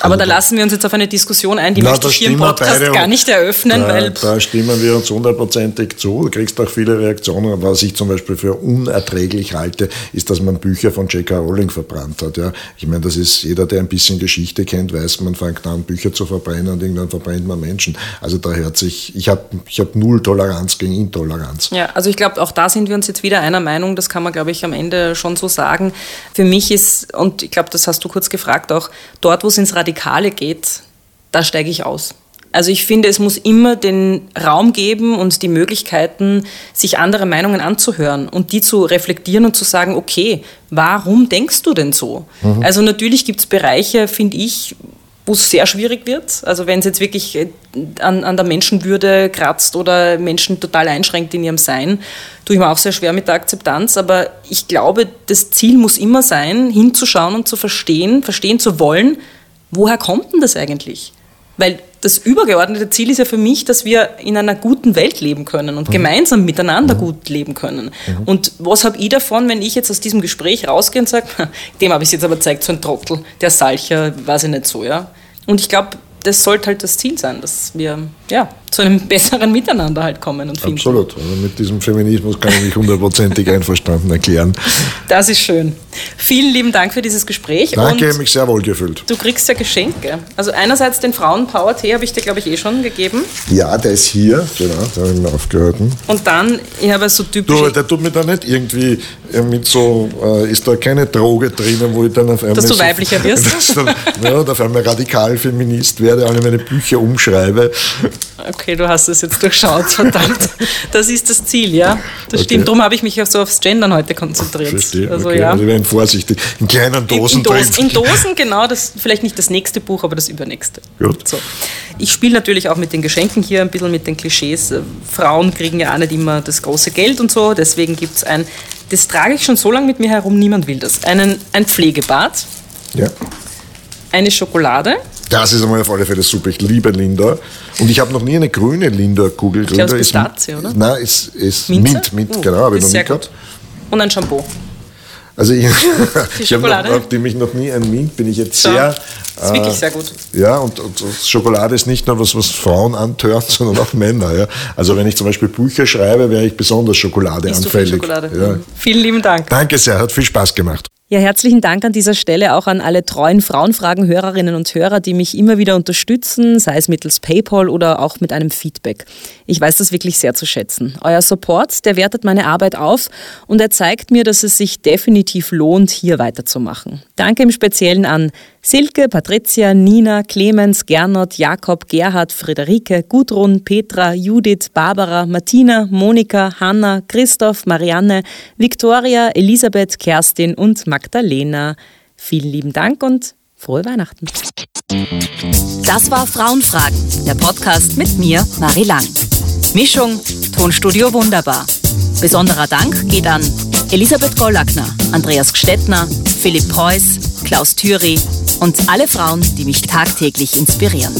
Aber also da lassen wir uns jetzt auf eine Diskussion ein, die na, möchte ich hier im Podcast gar nicht eröffnen. Da, weil da stimmen wir uns hundertprozentig zu. Du kriegst auch viele Reaktionen. Was ich zum Beispiel für unerträglich halte, ist, dass man Bücher von J.K. Rowling verbrannt hat. Ja, ich meine, das ist jeder, der ein bisschen Geschichte kennt, weiß, man fängt an, Bücher zu verbrennen und irgendwann verbrennt man Menschen. Also da hört sich, ich habe ich hab null Toleranz gegen Intoleranz. Ja, also ich glaube, auch da sind wir uns jetzt wieder einer Meinung. Das kann man, glaube ich, am Ende schon so sagen. Für mich ist, und ich glaube, das hast du kurz gefragt auch, dort, wo es ins Radikale geht, da steige ich aus. Also ich finde, es muss immer den Raum geben und die Möglichkeiten, sich andere Meinungen anzuhören und die zu reflektieren und zu sagen, okay, warum denkst du denn so? Mhm. Also natürlich gibt es Bereiche, finde ich, wo es sehr schwierig wird. Also wenn es jetzt wirklich äh, an, an der Menschenwürde kratzt oder Menschen total einschränkt in ihrem Sein, tue ich mir auch sehr schwer mit der Akzeptanz. Aber ich glaube, das Ziel muss immer sein, hinzuschauen und zu verstehen, verstehen zu wollen, woher kommt denn das eigentlich? Weil das übergeordnete Ziel ist ja für mich, dass wir in einer guten Welt leben können und mhm. gemeinsam miteinander mhm. gut leben können. Mhm. Und was habe ich davon, wenn ich jetzt aus diesem Gespräch rausgehe und sage, dem habe ich es jetzt aber gezeigt, so ein Trottel, der Salcher, weiß ich nicht so, ja. Und ich glaube, das sollte halt das Ziel sein, dass wir ja, zu einem besseren Miteinander halt kommen und finden. Absolut. Also mit diesem Feminismus kann ich mich hundertprozentig einverstanden erklären. Das ist schön. Vielen lieben Dank für dieses Gespräch. Danke, und mich sehr wohl gefühlt. Du kriegst ja Geschenke. Also einerseits den Frauen-Power-Tee habe ich dir, glaube ich, eh schon gegeben. Ja, der ist hier. Genau, da habe ich mir aufgehalten. Und dann, ich habe so typisch... Du, der tut mir da nicht irgendwie äh, mit so... Äh, ist da keine Droge drinnen, wo ich dann auf einmal... Dass du so, weiblicher wirst? dann, ja, auf einmal radikal Feminist werde, alle meine Bücher umschreibe. Okay, du hast es jetzt durchschaut, verdammt. Das ist das Ziel, ja. Das okay. stimmt. Darum habe ich mich so aufs Gendern heute konzentriert. Verstehe. Also, okay. ja. also wir werden vorsichtig. In kleinen Dosen. In, in, Dosen, in Dosen, genau. Das, vielleicht nicht das nächste Buch, aber das übernächste. Gut. So. Ich spiele natürlich auch mit den Geschenken hier ein bisschen mit den Klischees. Frauen kriegen ja auch nicht immer das große Geld und so. Deswegen gibt es ein, das trage ich schon so lange mit mir herum, niemand will das. Einen, ein Pflegebad. Ja. Eine Schokolade das ist einmal auf alle Fälle super. Ich liebe Linda. Und ich habe noch nie eine grüne Linda-Kugel. Ich glaube, Pistazie, oder? Nein, ist, ist Mint, Mint, uh, genau, habe ich noch nie gehabt. Und ein Shampoo. Also ich, ich habe, noch, nachdem ich noch nie ein Mint bin, ich jetzt sehr... Das ist wirklich sehr gut. Ja, und, und, Schokolade ist nicht nur was, was Frauen antört, sondern auch Männer. Ja. Also wenn ich zum Beispiel Bücher schreibe, wäre ich besonders schokoladeanfällig. Schokolade? Ja. Vielen lieben Dank. Danke sehr, hat viel Spaß gemacht. Ja, herzlichen Dank an dieser Stelle auch an alle treuen Frauenfragen-Hörerinnen und Hörer, die mich immer wieder unterstützen, sei es mittels PayPal oder auch mit einem Feedback. Ich weiß das wirklich sehr zu schätzen. Euer Support, der wertet meine Arbeit auf und er zeigt mir, dass es sich definitiv lohnt, hier weiterzumachen. Danke im Speziellen an Silke, Patricia, Nina, Clemens, Gernot, Jakob, Gerhard, Friederike, Gudrun, Petra, Judith, Barbara, Martina, Monika, Hanna, Christoph, Marianne, Viktoria, Elisabeth, Kerstin und Magdalena. Vielen lieben Dank und frohe Weihnachten. Das war Frauenfragen, der Podcast mit mir, Marie Lang. Mischung, Tonstudio Wunderbar. Besonderer Dank geht an Elisabeth Gollackner, Andreas Gstettner, Philipp Preuß, Klaus Thüry und alle Frauen, die mich tagtäglich inspirieren.